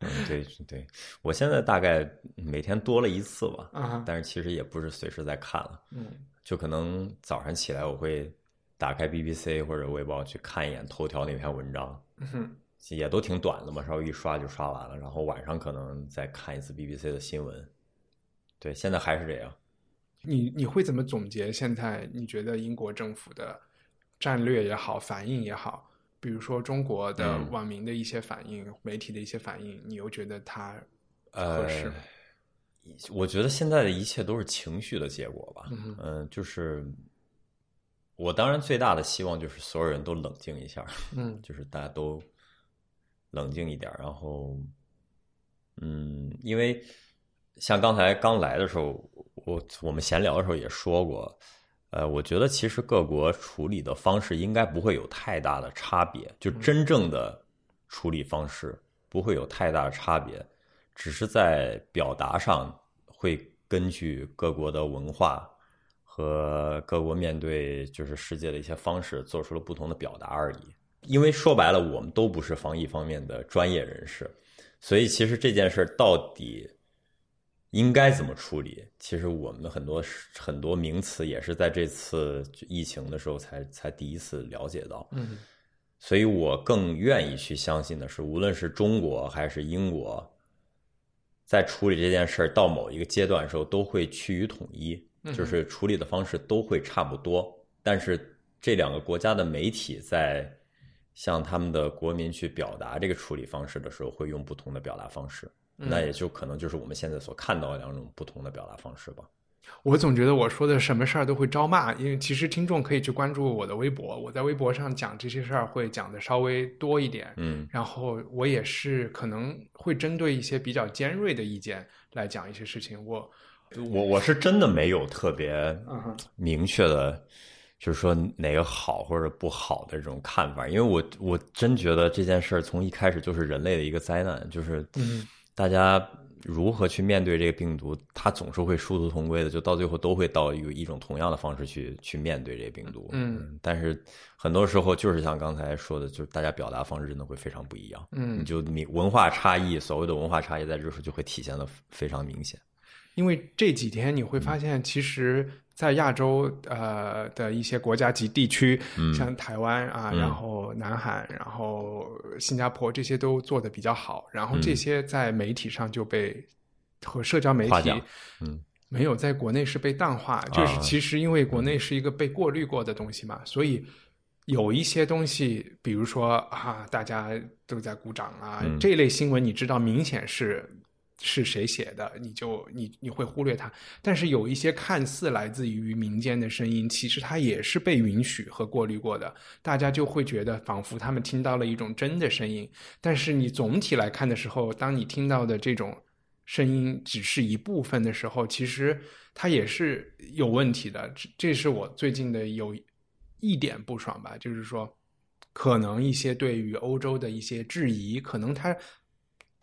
B: 嗯，对对，我现在大概每天多了一次吧，但是其实也不是随时在看了，
A: 嗯，
B: 就可能早上起来我会打开 BBC 或者微博去看一眼头条那篇文章，
A: 嗯，
B: 也都挺短的嘛，稍微一刷就刷完了，然后晚上可能再看一次 BBC 的新闻。对，现在还是这样。
A: 你你会怎么总结现在你觉得英国政府的战略也好，反应也好，比如说中国的网民的一些反应、媒体的一些反应，你又觉得它合适？
B: 我觉得现在的一切都是情绪的结果吧。
A: 嗯，
B: 就是我当然最大的希望就是所有人都冷静一下，
A: 嗯，
B: 就是大家都冷静一点，然后，嗯，因为像刚才刚来的时候。我我们闲聊的时候也说过，呃，我觉得其实各国处理的方式应该不会有太大的差别，就真正的处理方式不会有太大的差别，只是在表达上会根据各国的文化和各国面对就是世界的一些方式做出了不同的表达而已。因为说白了，我们都不是防疫方面的专业人士，所以其实这件事到底。应该怎么处理？其实我们的很多很多名词也是在这次疫情的时候才才第一次了解到。
A: 嗯，
B: 所以我更愿意去相信的是，无论是中国还是英国，在处理这件事儿到某一个阶段的时候，都会趋于统一，就是处理的方式都会差不多。但是这两个国家的媒体在向他们的国民去表达这个处理方式的时候，会用不同的表达方式。那也就可能就是我们现在所看到的两种不同的表达方式吧。
A: 我总觉得我说的什么事儿都会招骂，因为其实听众可以去关注我的微博，我在微博上讲这些事儿会讲的稍微多一点。
B: 嗯，
A: 然后我也是可能会针对一些比较尖锐的意见来讲一些事情。我
B: 我我是真的没有特别明确的，就是说哪个好或者不好的这种看法，因为我我真觉得这件事儿从一开始就是人类的一个灾难，就是
A: 嗯。
B: 大家如何去面对这个病毒？它总是会殊途同归的，就到最后都会到有一种同样的方式去去面对这个病毒。
A: 嗯，
B: 但是很多时候就是像刚才说的，就是大家表达方式真的会非常不一样。
A: 嗯，
B: 你就你文化差异，所谓的文化差异，在这时候就会体现的非常明显。
A: 因为这几天你会发现，其实。在亚洲呃的一些国家及地区，像台湾啊，然后南韩，然后新加坡这些都做的比较好，然后这些在媒体上就被和社交媒体，
B: 嗯，
A: 没有在国内是被淡化，就是其实因为国内是一个被过滤过的东西嘛，所以有一些东西，比如说啊，大家都在鼓掌啊，这类新闻你知道明显是。是谁写的，你就你你会忽略它。但是有一些看似来自于民间的声音，其实它也是被允许和过滤过的。大家就会觉得仿佛他们听到了一种真的声音。但是你总体来看的时候，当你听到的这种声音只是一部分的时候，其实它也是有问题的。这是我最近的有一点不爽吧，就是说，可能一些对于欧洲的一些质疑，可能它。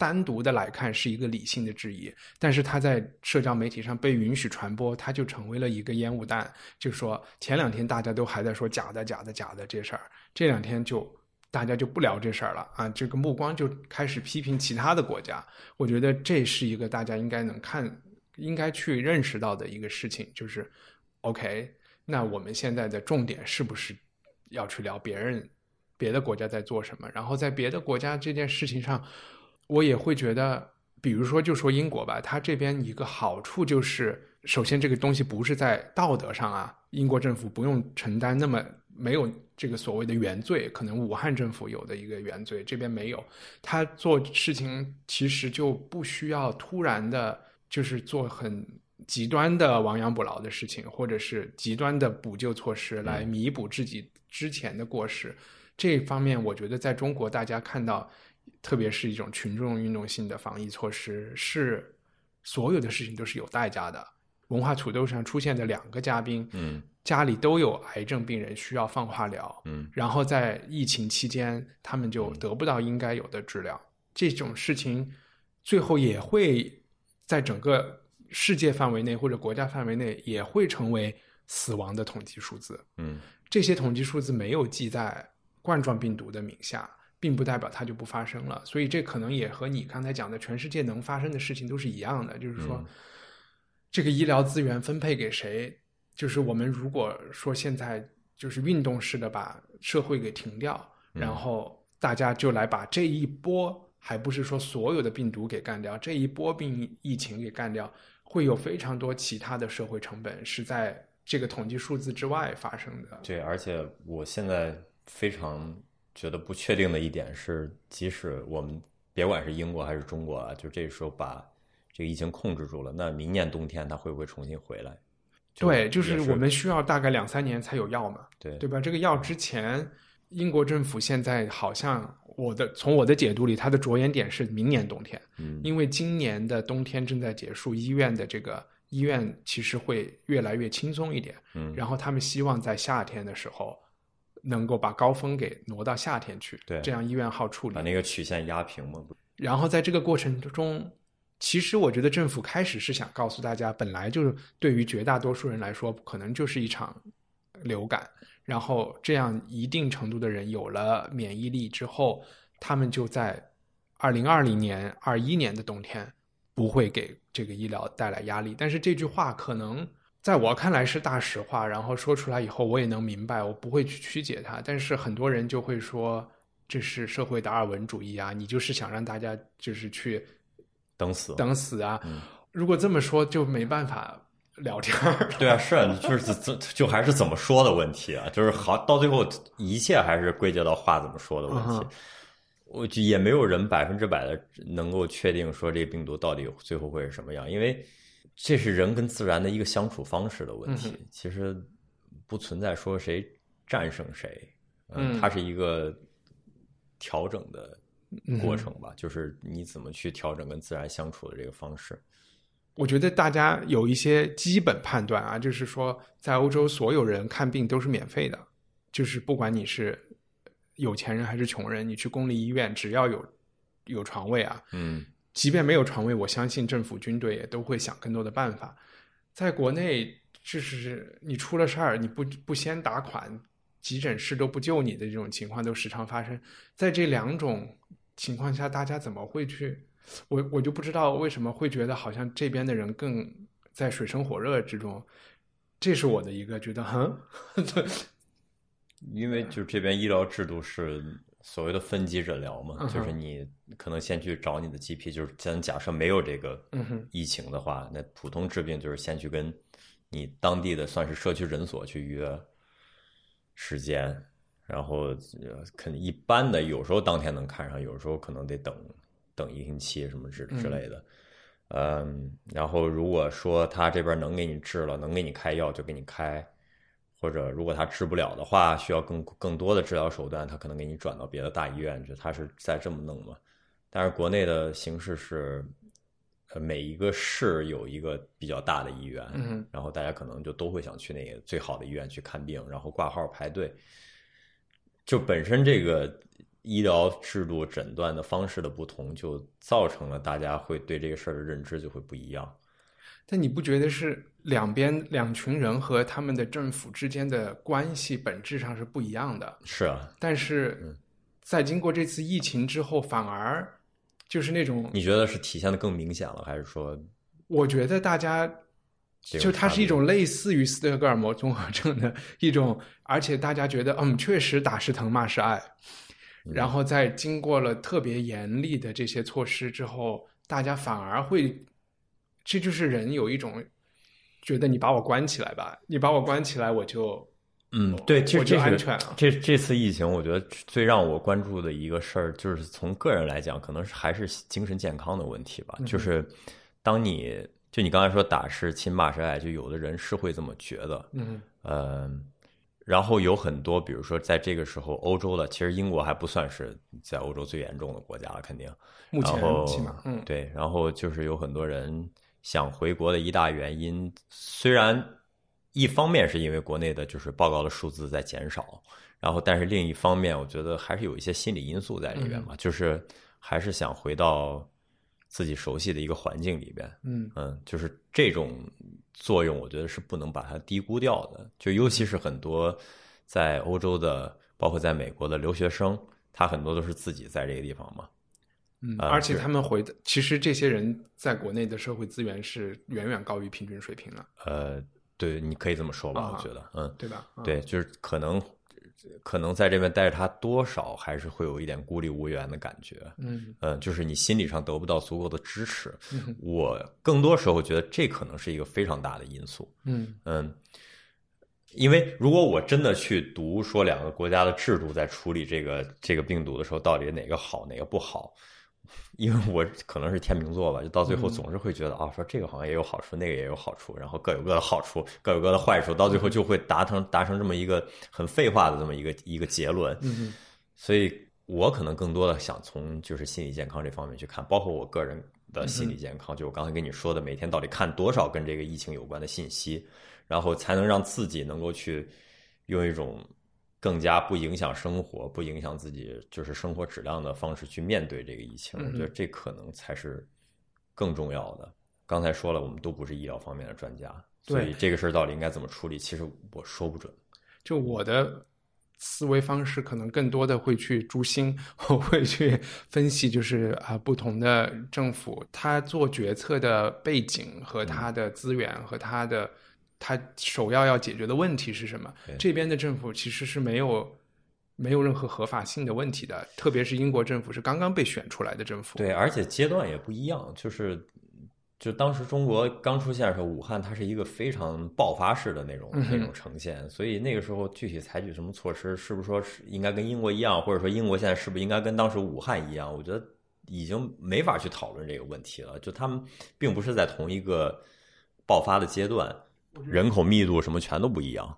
A: 单独的来看是一个理性的质疑，但是他在社交媒体上被允许传播，他就成为了一个烟雾弹。就说前两天大家都还在说假的、假的、假的这事儿，这两天就大家就不聊这事儿了啊，这个目光就开始批评其他的国家。我觉得这是一个大家应该能看、应该去认识到的一个事情，就是 OK，那我们现在的重点是不是要去聊别人？别的国家在做什么，然后在别的国家这件事情上，我也会觉得，比如说就说英国吧，它这边一个好处就是，首先这个东西不是在道德上啊，英国政府不用承担那么没有这个所谓的原罪，可能武汉政府有的一个原罪，这边没有，他做事情其实就不需要突然的，就是做很极端的亡羊补牢的事情，或者是极端的补救措施来弥补自己之前的过失。这方面，我觉得在中国大家看到，特别是一种群众运动性的防疫措施，是所有的事情都是有代价的。文化土豆上出现的两个嘉宾，
B: 嗯
A: 家里都有癌症病人需要放化疗，
B: 嗯
A: 然后在疫情期间，他们就得不到应该有的治疗。这种事情最后也会在整个世界范围内或者国家范围内也会成为死亡的统计数字。
B: 嗯
A: 这些统计数字没有记在冠状病毒的名下，并不代表它就不发生了。所以这可能也和你刚才讲的全世界能发生的事情都是一样的，就是说，
B: 嗯
A: 这个医疗资源分配给谁，就是我们如果说现在就是运动式的把社会给停掉，
B: 嗯
A: 然后大家就来把这一波，还不是说所有的病毒给干掉，这一波病疫情给干掉，会有非常多其他的社会成本是在这个统计数字之外发生的。
B: 对，而且我现在非常觉得不确定的一点是，即使我们别管是英国还是中国啊，就这时候把这个疫情控制住了，那明年冬天它会不会重新回来？
A: 对，就是我们需要大概两三年才有药嘛，
B: 对
A: 对吧？这个药之前，英国政府现在好像我的从我的解读里，它的着眼点是明年冬天，
B: 嗯
A: 因为今年的冬天正在结束，医院的这个医院其实会越来越轻松一点，
B: 嗯
A: 然后他们希望在夏天的时候能够把高峰给挪到夏天去，
B: 对
A: 这样医院好处理
B: 把。那个曲线压平嘛。
A: 然后在这个过程中，其实我觉得政府开始是想告诉大家，本来就是对于绝大多数人来说，可能就是一场流感。然后这样一定程度的人有了免疫力之后，他们就在二零二零年、二一年的冬天不会给这个医疗带来压力。但是这句话可能在我看来是大实话，然后说出来以后我也能明白，我不会去曲解它。但是很多人就会说。这是社会达尔文主义啊！你就是想让大家就是去
B: 等死
A: 等死啊！如果这么说，就没办法聊天儿。
B: 对啊，是啊，就是怎就还是怎么说的问题啊，就是好到最后一切还是归结到话怎么说的问题。
A: 嗯
B: 我就也没有人百分之百的能够确定说这个病毒到底最后会是什么样，因为这是人跟自然的一个相处方式的问题。
A: 嗯
B: 其实不存在说谁战胜谁，
A: 嗯
B: 它是一个调整的
A: 嗯
B: 过程吧，就是你怎么去调整跟自然相处的这个方式。
A: 我觉得大家有一些基本判断啊，就是说，在欧洲所有人看病都是免费的，就是不管你是有钱人还是穷人，你去公立医院只要有有床位啊，
B: 嗯
A: 即便没有床位，我相信政府军队也都会想更多的办法。在国内，就是你出了事儿，你不不先打款，急诊室都不救你的这种情况都时常发生。在这两种情况下，大家怎么会去？我我就不知道为什么会觉得好像这边的人更在水深火热之中。这是我的一个觉得，哼，
B: 因为就这边医疗制度是所谓的分级诊疗嘛，
A: 嗯
B: 就是你可能先去找你的 GP，就是咱假设没有这个疫情的话，那普通治病就是先去跟你当地的算是社区诊所去约时间，然后呃肯一般的有时候当天能看上，有时候可能得等等一个星期什么之之类的。嗯，然后如果说他这边能给你治了，能给你开药就给你开，或者如果他治不了的话，需要更更多的治疗手段，他可能给你转到别的大医院去，他是在这么弄嘛。但是国内的形式是，呃，每一个市有一个比较大的医院，
A: 嗯
B: 然后大家可能就都会想去那个最好的医院去看病，然后挂号排队。就本身这个医疗制度诊断的方式的不同，就造成了大家会对这个事儿的认知就会不一样。
A: 但你不觉得是两边两群人和他们的政府之间的关系本质上是不一样的？
B: 是啊，
A: 但是在经过这次疫情之后，反而就是那种，
B: 你觉得是体现的更明显了，还是说，
A: 我觉得大家就它是一种类似于斯德哥尔摩综合症的一种，而且大家觉得，嗯，确实打是疼，骂是爱。
B: 嗯
A: 然后在经过了特别严厉的这些措施之后，大家反而会，这就是人有一种觉得你把我关起来吧，你把我关起来，我就
B: 嗯，对，
A: 就
B: 实这这这次疫情，我觉得最让我关注的一个事儿，就是从个人来讲，可能是还是精神健康的问题
A: 嗯
B: 吧。就是当你就你刚才说打是亲，骂是爱，就有的人是会这么觉得，
A: 嗯
B: 呃，然后有很多，比如说在这个时候，欧洲的，其实英国还不算是在欧洲最严重的国家了，肯定。
A: 目前起码嗯
B: 对，然后就是有很多人想回国的一大原因，虽然一方面是因为国内的就是报告的数字在减少，然后但是另一方面，我觉得还是有一些心理因素在里
A: 嗯
B: 边嘛，就是还是想回到自己熟悉的一个环境里边，
A: 嗯
B: 嗯，就是这种作用，我觉得是不能把它低估掉的。就尤其是很多在欧洲的，包括在美国的留学生，他很多都是自己在这个地方嘛。
A: 嗯，
B: 啊
A: 而且他们回的，其实这些人在国内的社会资源是远远高于平均水平的，
B: 呃，对，你可以这么说吧，
A: 啊
B: 我觉得，嗯，
A: 对吧？嗯
B: 对，就是可能可能在这边待着，他多少还是会有一点孤立无援的感觉。
A: 嗯
B: 嗯，就是你心理上得不到足够的支持。我更多时候觉得这可能是一个非常大的因素。
A: 嗯
B: 嗯，因为如果我真的去读说两个国家的制度在处理这个这个病毒的时候，到底哪个好哪个不好，因为我可能是天秤座吧，就到最后总是会觉得、啊，说这个好像也有好处，那个也有好处，然后各有各的好处，各有各的坏处，到最后就会达成达成这么一个很废话的这么一个一个结论。
A: 嗯
B: 所以我可能更多的想从就是心理健康这方面去看，包括我个人的心理健康，就我刚才跟你说的，每天到底看多少跟这个疫情有关的信息，然后才能让自己能够去用一种更加不影响生活、不影响自己就是生活质量的方式去面对这个疫情。我觉得这可能才是更重要的。刚才说了，我们都不是医疗方面的专家，所以这个事儿到底应该怎么处理，其实我说不准。
A: 就我的思维方式可能更多的会去诛心，我会去分析，就是啊、不同的政府他做决策的背景和他的资源和他的他首要要解决的问题是什么。这边的政府其实是没有没有任何合法性的问题的，特别是英国政府是刚刚被选出来的政府。
B: 对，而且阶段也不一样，就是就当时中国刚出现的时候，武汉它是一个非常爆发式的那种、那种呈现，所以那个时候具体采取什么措施，是不是说是应该跟英国一样，或者说英国现在是不是应该跟当时武汉一样？我觉得已经没法去讨论这个问题了，就他们并不是在同一个爆发的阶段，人口密度什么全都不一样。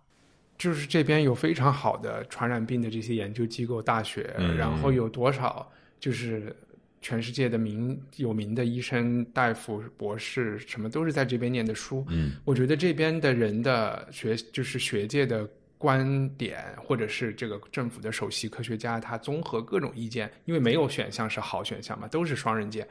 A: 就是这边有非常好的传染病的这些研究机构、大学，
B: 嗯
A: 然后有多少就是全世界的名有名的医生、大夫、博士，什么都是在这边念的书。
B: 嗯，
A: 我觉得这边的人的学就是学界的观点，或者是这个政府的首席科学家，他综合各种意见，因为没有选项是好选项嘛，都是双刃剑。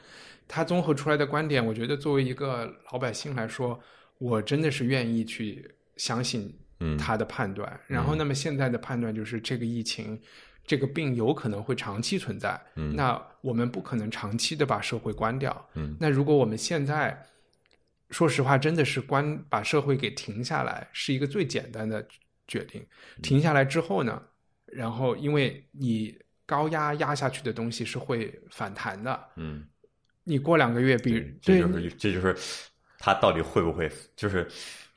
A: 他综合出来的观点，我觉得作为一个老百姓来说，我真的是愿意去相信
B: 嗯
A: 他的判断。然后，那么现在的判断就是这个疫情。这个病有可能会长期存在，
B: 嗯
A: 那我们不可能长期的把社会关掉，
B: 嗯
A: 那如果我们现在说实话，真的是关把社会给停下来，是一个最简单的决定。
B: 嗯
A: 停下来之后呢，然后因为你高压压下去的东西是会反弹的，
B: 嗯，
A: 你过两个月比对
B: 这就是这就是它到底会不会就是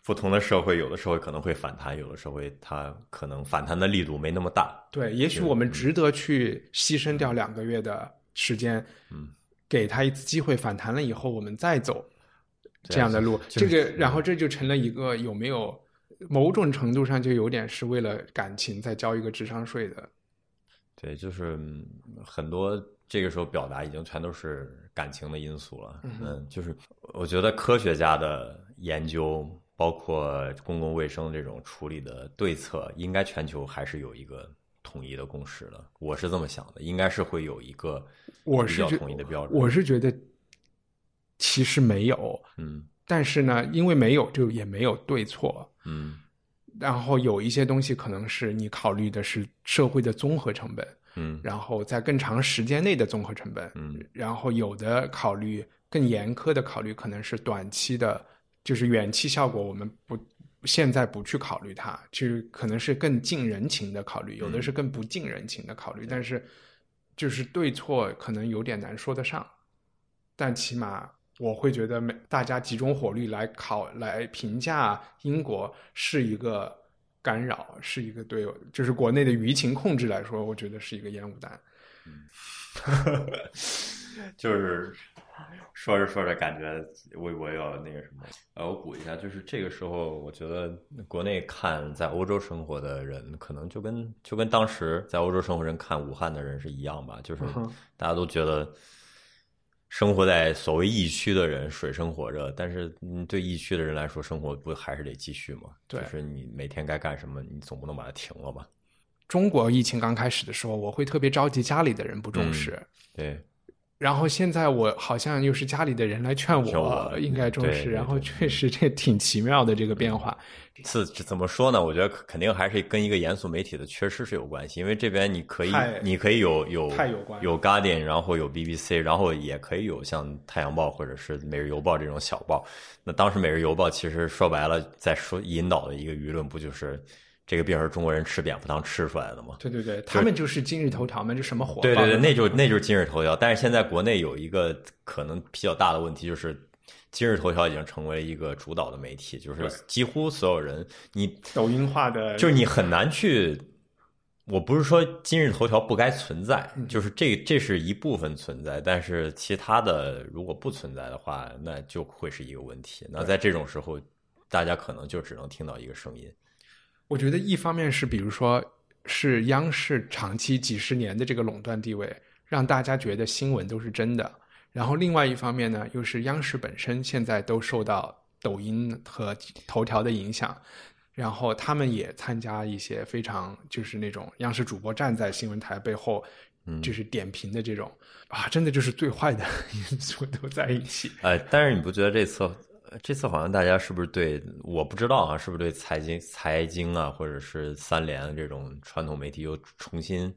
B: 不同的社会有的时候可能会反弹，有的时候会它可能反弹的力度没那么大。
A: 对，也许我们值得去牺牲掉两个月的时间，
B: 嗯，
A: 给他一次机会反弹了以后，我们再走这样的路。
B: 就是
A: 这个，然后这就成了一个有没有某种程度上就有点是为了感情在交一个智商税的。
B: 对，就是嗯很多这个时候表达已经全都是感情的因素了。嗯，就是我觉得科学家的研究，包括公共卫生这种处理的对策，应该全球还是有一个统一的共识的。我是这么想的，应该是会有一个比较
A: 我是觉
B: 统一的标准。
A: 我是觉得其实没有，
B: 嗯
A: 但是呢，因为没有就也没有对错。
B: 嗯
A: 然后有一些东西可能是你考虑的是社会的综合成本，
B: 嗯。
A: 然后在更长时间内的综合成本，
B: 嗯，
A: 然后有的考虑更严苛的考虑可能是短期的就是远期效果，我们不现在不去考虑它，就可能是更近人情的考虑，有的是更不近人情的考虑，但是就是对错可能有点难说得上，但起码我会觉得每大家集中火力来考来评价英国是一个干扰，是一个对就是国内的舆情控制来说，我觉得是一个烟雾弹。
B: 就是说着说着，感觉微博要那个什么。呃，我补一下，就是这个时候，我觉得国内看在欧洲生活的人，可能就跟就跟当时在欧洲生活人看武汉的人是一样吧，就是大家都觉得生活在所谓疫区的人水深火热，但是嗯，对疫区的人来说，生活不还是得继续吗？
A: 对
B: 就是你每天该干什么，你总不能把它停了吧？
A: 中国疫情刚开始的时候，我会特别着急家里的人不重视。
B: 对，
A: 然后现在我好像又是家里的人来劝
B: 劝我
A: 应该重视，然后确实这挺奇妙的这个变化。
B: 是这怎么说呢？我觉得肯定还是跟一个严肃媒体的缺失是有关系，因为这边你可以你可以有有
A: 有
B: Guardian，然后有 BBC，然后也可以有像太阳报或者是每日邮报这种小报。那当时每日邮报其实说白了，在说引导的一个舆论，不就是这个病是中国人吃蝙蝠汤吃出来的吗？
A: 对对对，他们就是今日头条嘛，就什么火
B: 对对对，那就那就是今日头条。但是现在国内有一个可能比较大的问题，就是今日头条已经成为一个主导的媒体，就是几乎所有人，你
A: 抖音化的，
B: 就是你很难去。我不是说今日头条不该存在，
A: 嗯
B: 就是这这是一部分存在，但是其他的如果不存在的话，那就会是一个问题。那在这种时候，大家可能就只能听到一个声音。
A: 我觉得一方面是比如说是央视长期几十年的这个垄断地位，让大家觉得新闻都是真的。然后另外一方面呢，又是央视本身现在都受到抖音和头条的影响，然后他们也参加一些非常就是那种央视主播站在新闻台背后，就是点评的这种啊，真的就是最坏的 因素都在一起。
B: 哎，但是你不觉得这次呃这次好像大家是不是对我不知道啊，是不是对财经财经啊，或者是三联这种传统媒体又重新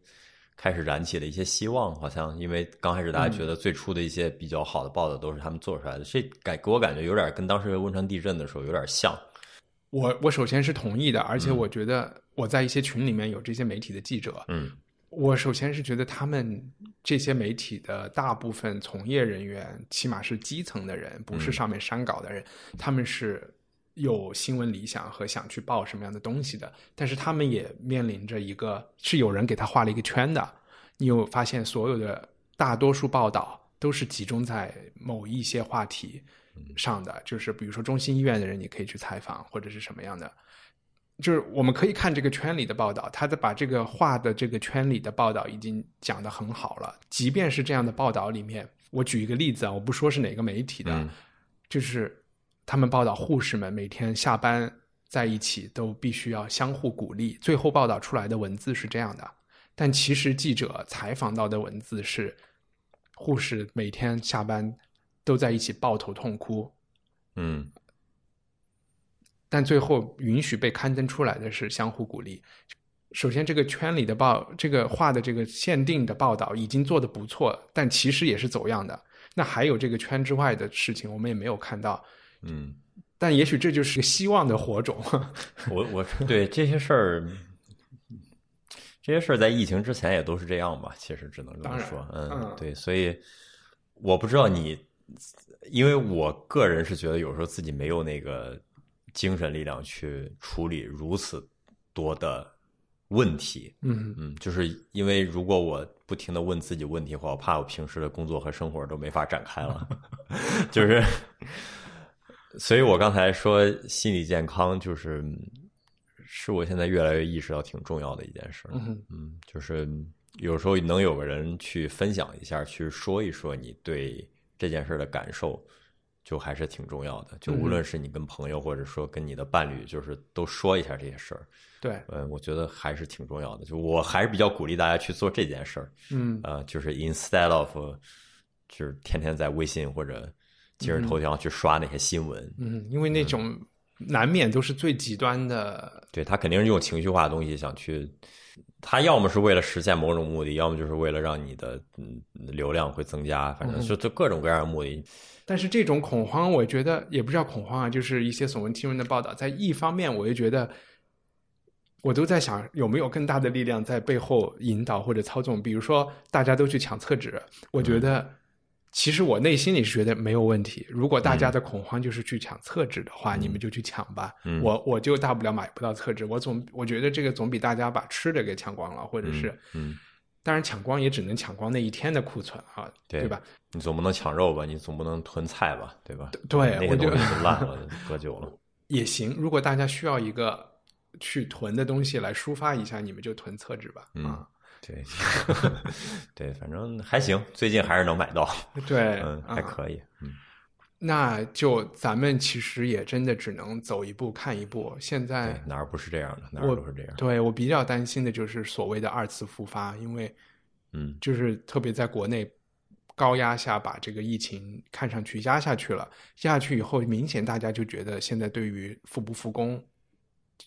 B: 开始燃起了一些希望？好像因为刚开始大家觉得最初的一些比较好的报道都是他们做出来的，这感给我感觉有点跟当时汶川地震的时候有点像。
A: 我我首先是同意的，而且我觉得我在一些群里面有这些媒体的记者，
B: 嗯，
A: 我首先是觉得他们这些媒体的大部分从业人员，起码是基层的人，不是上面删稿的人，他们是有新闻理想和想去报什么样的东西的，但是他们也面临着一个是有人给他画了一个圈的。你有发现所有的大多数报道都是集中在某一些话题上的，就是比如说中心医院的人，你可以去采访或者是什么样的。就是我们可以看这个圈里的报道，他的把这个画的这个圈里的报道已经讲得很好了。即便是这样的报道里面，我举一个例子啊，我不说是哪个媒体的，
B: 嗯
A: 就是他们报道护士们每天下班在一起都必须要相互鼓励，最后报道出来的文字是这样的，但其实记者采访到的文字是护士每天下班都在一起抱头痛哭，
B: 嗯
A: 但最后允许被刊登出来的是相互鼓励。首先，这个圈里的报，这个画的这个限定的报道已经做得不错，但其实也是走样的。那还有这个圈之外的事情，我们也没有看到。
B: 嗯，
A: 但也许这就是个希望的火种。
B: 我我对这些事儿。这些事儿在疫情之前也都是这样吧，其实只能这么说。嗯，
A: 嗯
B: 对，所以我不知道你，因为我个人是觉得有时候自己没有那个精神力量去处理如此多的问题。
A: 嗯，
B: 嗯，就是因为如果我不停的问自己问题的话，我怕我平时的工作和生活都没法展开了。就是，所以我刚才说心理健康，就是是我现在越来越意识到挺重要的一件事。
A: 嗯
B: 嗯，就是有时候能有个人去分享一下，去说一说你对这件事的感受，就还是挺重要的。就无论是你跟朋友，或者说跟你的伴侣，就是都说一下这些事儿。
A: 对，
B: 嗯，我觉得还是挺重要的。就我还是比较鼓励大家去做这件事儿。
A: 嗯
B: 呃，就是 instead of 就是天天在微信或者今日头条去刷那些新闻。
A: 嗯，因为那种难免都是最极端的。
B: 对他肯定是用情绪化的东西想去，他要么是为了实现某种目的，要么就是为了让你的嗯流量会增加，反正就就各种各样的目的。
A: 但是这种恐慌，我觉得也不叫恐慌啊，就是一些耸闻听闻的报道，在一方面，我就觉得。我都在想有没有更大的力量在背后引导或者操纵，比如说大家都去抢厕纸，我觉得其实我内心里是觉得没有问题。如果大家的恐慌就是去抢厕纸的话，你们就去抢吧，我我就大不了买不到厕纸。我总我觉得这个总比大家把吃的给抢光了，或者是
B: 嗯，
A: 当然抢光也只能抢光那一天的库存啊，对吧？
B: 你总不能抢肉吧？你总不能囤菜吧？对吧？
A: 对，
B: 那个东西烂了，搁久了
A: 也行。如果大家需要一个。去囤的东西来抒发一下，你们就囤厕纸吧。
B: 嗯，对，对，反正还行，最近还是能买到。
A: 对，
B: 嗯，还可以。嗯，
A: 那就咱们其实也真的只能走一步看一步。现在
B: 哪儿不是这样的？哪儿都是这样。
A: 对我比较担心的就是所谓的二次复发，因为，
B: 嗯，
A: 就是特别在国内高压下把这个疫情看上去压下去了，压下去以后，明显大家就觉得现在对于复不复工。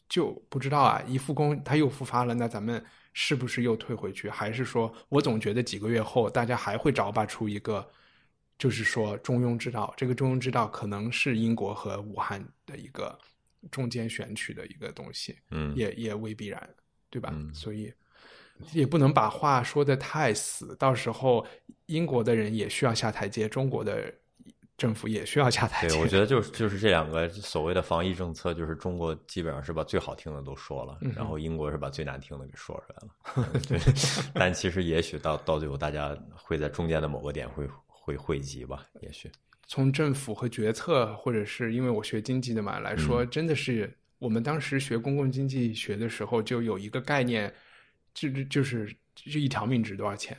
A: 就不知道啊，一复工它又复发了，那咱们是不是又退回去？还是说我总觉得几个月后大家还会找吧出一个，就是说中庸之道。这个中庸之道可能是英国和武汉的一个中间选取的一个东西，
B: 嗯，
A: 也也未必然，对吧？所以也不能把话说的太死，到时候英国的人也需要下台阶，中国的。政府也需要下台
B: 对，我觉得就是就是这两个所谓的防疫政策，就是中国基本上是把最好听的都说了，然后英国是把最难听的给说出来了。对，但其实也许到到最后，大家会在中间的某个点会会汇集吧？也许
A: 从政府和决策，或者是因为我学经济的嘛来说，真的是我们当时学公共经济学的时候就有一个概念，就就是就一条命值多少钱。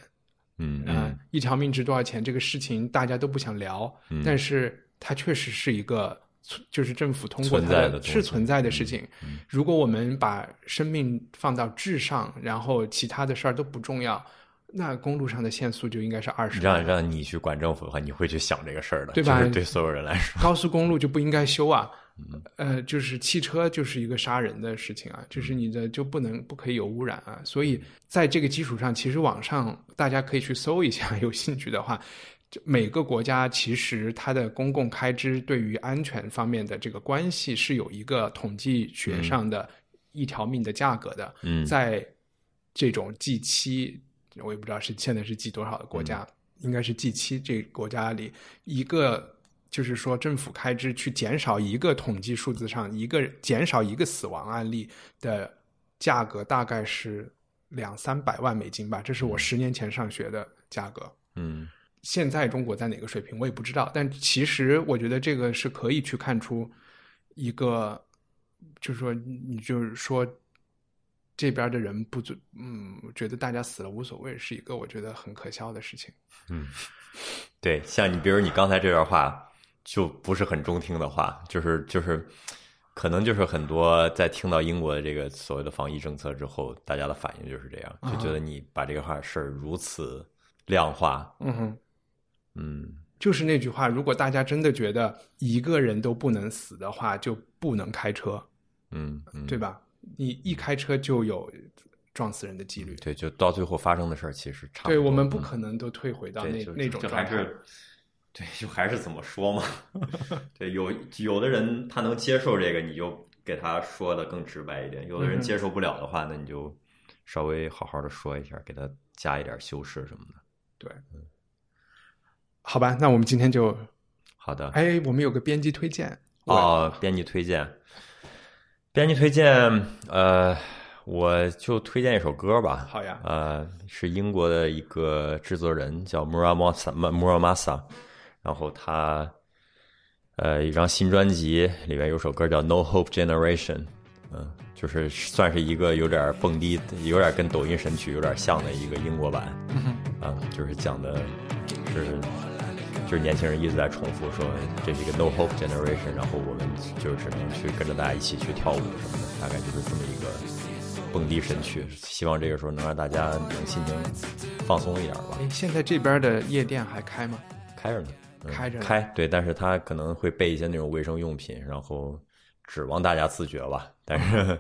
B: 嗯
A: 嗯，一条命值多少钱？这个事情大家都不想聊，但是它确实是一个，就是政府通过它的是存在的事情。如果我们把生命放到至上，然后其他的事儿都不重要，那公路上的限速就应该是二十。
B: 让让你去管政府的话，你会去想这个事儿的，
A: 对吧？
B: 对所有人来说，
A: 高速公路就不应该修啊。呃，就是汽车就是一个杀人的事情啊，就是你的就不能不可以有污染啊，所以在这个基础上，其实网上大家可以去搜一下，有兴趣的话，就每个国家其实它的公共开支对于安全方面的这个关系是有一个统计学上的一条命的价格的。
B: 嗯，
A: 在这种 G 七，我也不知道是现在是 G 多少的国家，应该是 G 七这国家里一个。就是说，政府开支去减少一个统计数字上一个减少一个死亡案例的价格，大概是两三百万美金吧。这是我十年前上学的价格。
B: 嗯，
A: 现在中国在哪个水平，我也不知道。但其实我觉得这个是可以去看出一个，就是说，你就是说这边的人不准，嗯，觉得大家死了无所谓，是一个我觉得很可笑的事情。
B: 嗯，对，像你，比如你刚才这段话。就不是很中听的话，就是就是，可能就是很多在听到英国的这个所谓的防疫政策之后，大家的反应就是这样，就觉得你把这个话事儿如此量化。
A: 嗯哼，
B: 嗯，
A: 就是那句话，如果大家真的觉得一个人都不能死的话，就不能开车。
B: 嗯，
A: 对吧？你一开车就有撞死人的几率。
B: 对，就到最后发生的事儿其实差。
A: 对我们不可能都退回到那那种状态。
B: 对，就还是怎么说嘛？对，有有的人他能接受这个，你就给他说的更直白一点；有的人接受不了的话，那你就稍微好好的说一下，给他加一点修饰什么的。
A: 对，好吧，那我们今天就
B: 好的。
A: 哎，我们有个编辑推荐
B: 哦，编辑推荐，编辑推荐，呃，我就推荐一首歌吧。
A: 好呀，
B: 呃，是英国的一个制作人叫 Muramasa，Muramasa。然后他，呃，一张新专辑里面有首歌叫《No Hope Generation》，嗯，就是算是一个有点蹦迪，有点跟抖音神曲有点像的一个英国版，啊，就是讲的，是就是年轻人一直在重复说这是一个 No Hope Generation，然后我们就只能去跟着大家一起去跳舞什么的，大概就是这么一个蹦迪神曲。希望这个时候能让大家能心情放松一点吧。
A: 哎，现在这边的夜店还开吗？
B: 开着呢。
A: 开着
B: 开对，但是他可能会备一些那种卫生用品，然后指望大家自觉吧。但是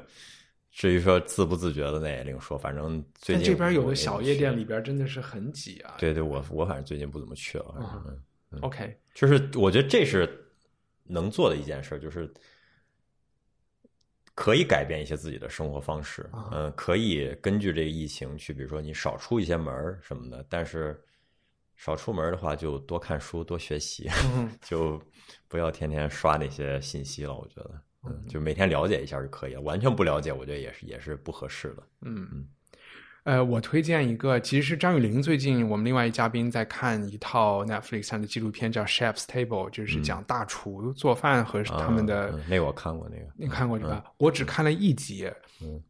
B: 至于说自不自觉的，那也另说。反正最近
A: 这边有
B: 我也
A: 的小夜店里边真的是很挤啊。
B: 对对，我我反正最近不怎么去了。嗯
A: OK，
B: 就是我觉得这是能做的一件事，就是可以改变一些自己的生活方式。
A: 啊
B: 嗯，可以根据这个疫情去，比如说你少出一些门儿什么的，但是少出门的话，就多看书、多学习，
A: 嗯
B: 就不要天天刷那些信息了。我觉得，嗯，就每天了解一下就可以了。完全不了解，我觉得也是也是不合适的。
A: 嗯嗯，呃，我推荐一个，其实是张雨玲最近我们另外一嘉宾在看一套 Netflix 上的纪录片，叫《Chef's Table》，就是讲大厨做饭和他们的。
B: 嗯那个我看过，那个
A: 你看过对吧？我只看了一集，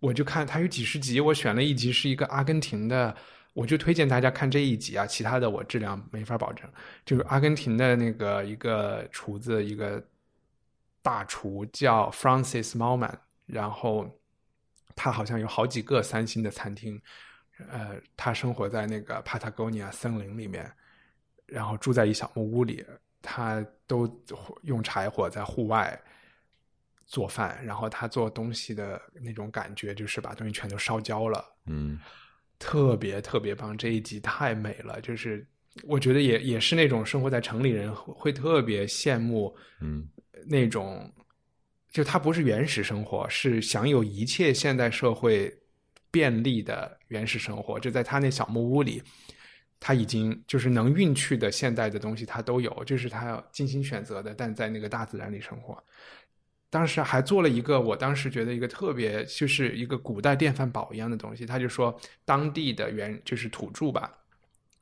A: 我就看它有几十集，我选了一集是一个阿根廷的，我就推荐大家看这一集啊，其他的我质量没法保证。就是阿根廷的那个一个厨子，一个大厨叫 Francis Malman，然后他好像有好几个三星的餐厅，呃，他生活在那个 Patagonia 森林里面，然后住在一小木屋里，他都用柴火在户外做饭，然后他做东西的那种感觉就是把东西全都烧焦了，
B: 嗯
A: 特别特别棒，这一集太美了，就是我觉得也也是那种生活在城里人会特别羡慕
B: 嗯
A: 那种，就他不是原始生活，是享有一切现代社会便利的原始生活，就在他那小木屋里。他已经就是能运去的现代的东西，他都有，这是他要精心选择的。但在那个大自然里生活，当时还做了一个，我当时觉得一个特别，就是一个古代电饭煲一样的东西。他就说，当地的原就是土著吧，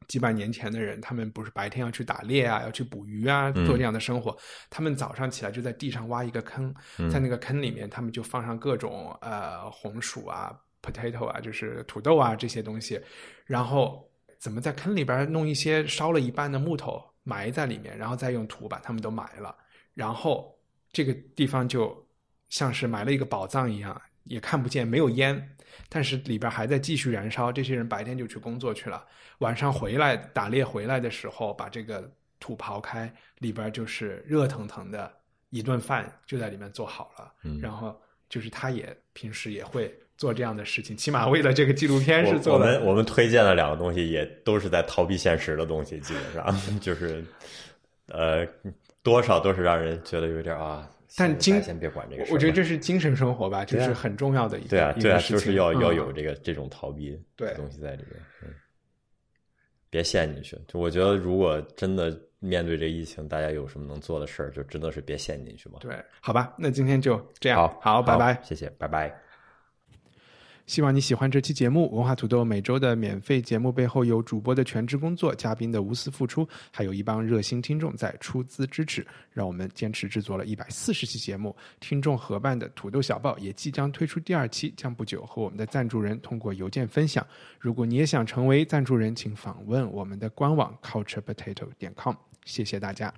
A: 几百年前的人，他们不是白天要去打猎啊，要去捕鱼啊，做这样的生活。他们早上起来就在地上挖一个坑，在那个坑里面，他们就放上各种呃红薯啊、potato 啊，就是土豆啊这些东西，然后怎么在坑里边弄一些烧了一半的木头埋在里面，然后再用土把它们都埋了，然后这个地方就像是埋了一个宝藏一样，也看不见，没有烟，但是里边还在继续燃烧。这些人白天就去工作去了，晚上回来打猎回来的时候，把这个土刨开，里边就是热腾腾的一顿饭就在里面做好了。
B: 嗯
A: 然后就是他也平时也会做这样的事情，起码为了这个纪录片是做的。
B: 我们我们推荐的两个东西也都是在逃避现实的东西，基本上 就是呃多少都是让人觉得有点啊。
A: 但精
B: 咱先别管这个事，
A: 我觉得这是精神生活吧，就
B: 对啊
A: 是很重要的一个
B: 对啊对啊，就是要要有这个这种逃避
A: 对
B: 的东西在里边，嗯，别陷进去。就我觉得，如果真的面对这疫情，大家有什么能做的事儿，就真的是别陷进去嘛。
A: 对，好吧，那今天就这样，
B: 好，
A: 好，拜拜。
B: 谢谢，拜拜。
A: 希望你喜欢这期节目。文化土豆每周的免费节目背后有主播的全职工作、嘉宾的无私付出，还有一帮热心听众在出资支持，让我们坚持制作了一百四十期节目。听众合办的土豆小报也即将推出第二期，将不久和我们的赞助人通过邮件分享。如果你也想成为赞助人，请访问我们的官网 culturepotato 点 com。谢谢大家。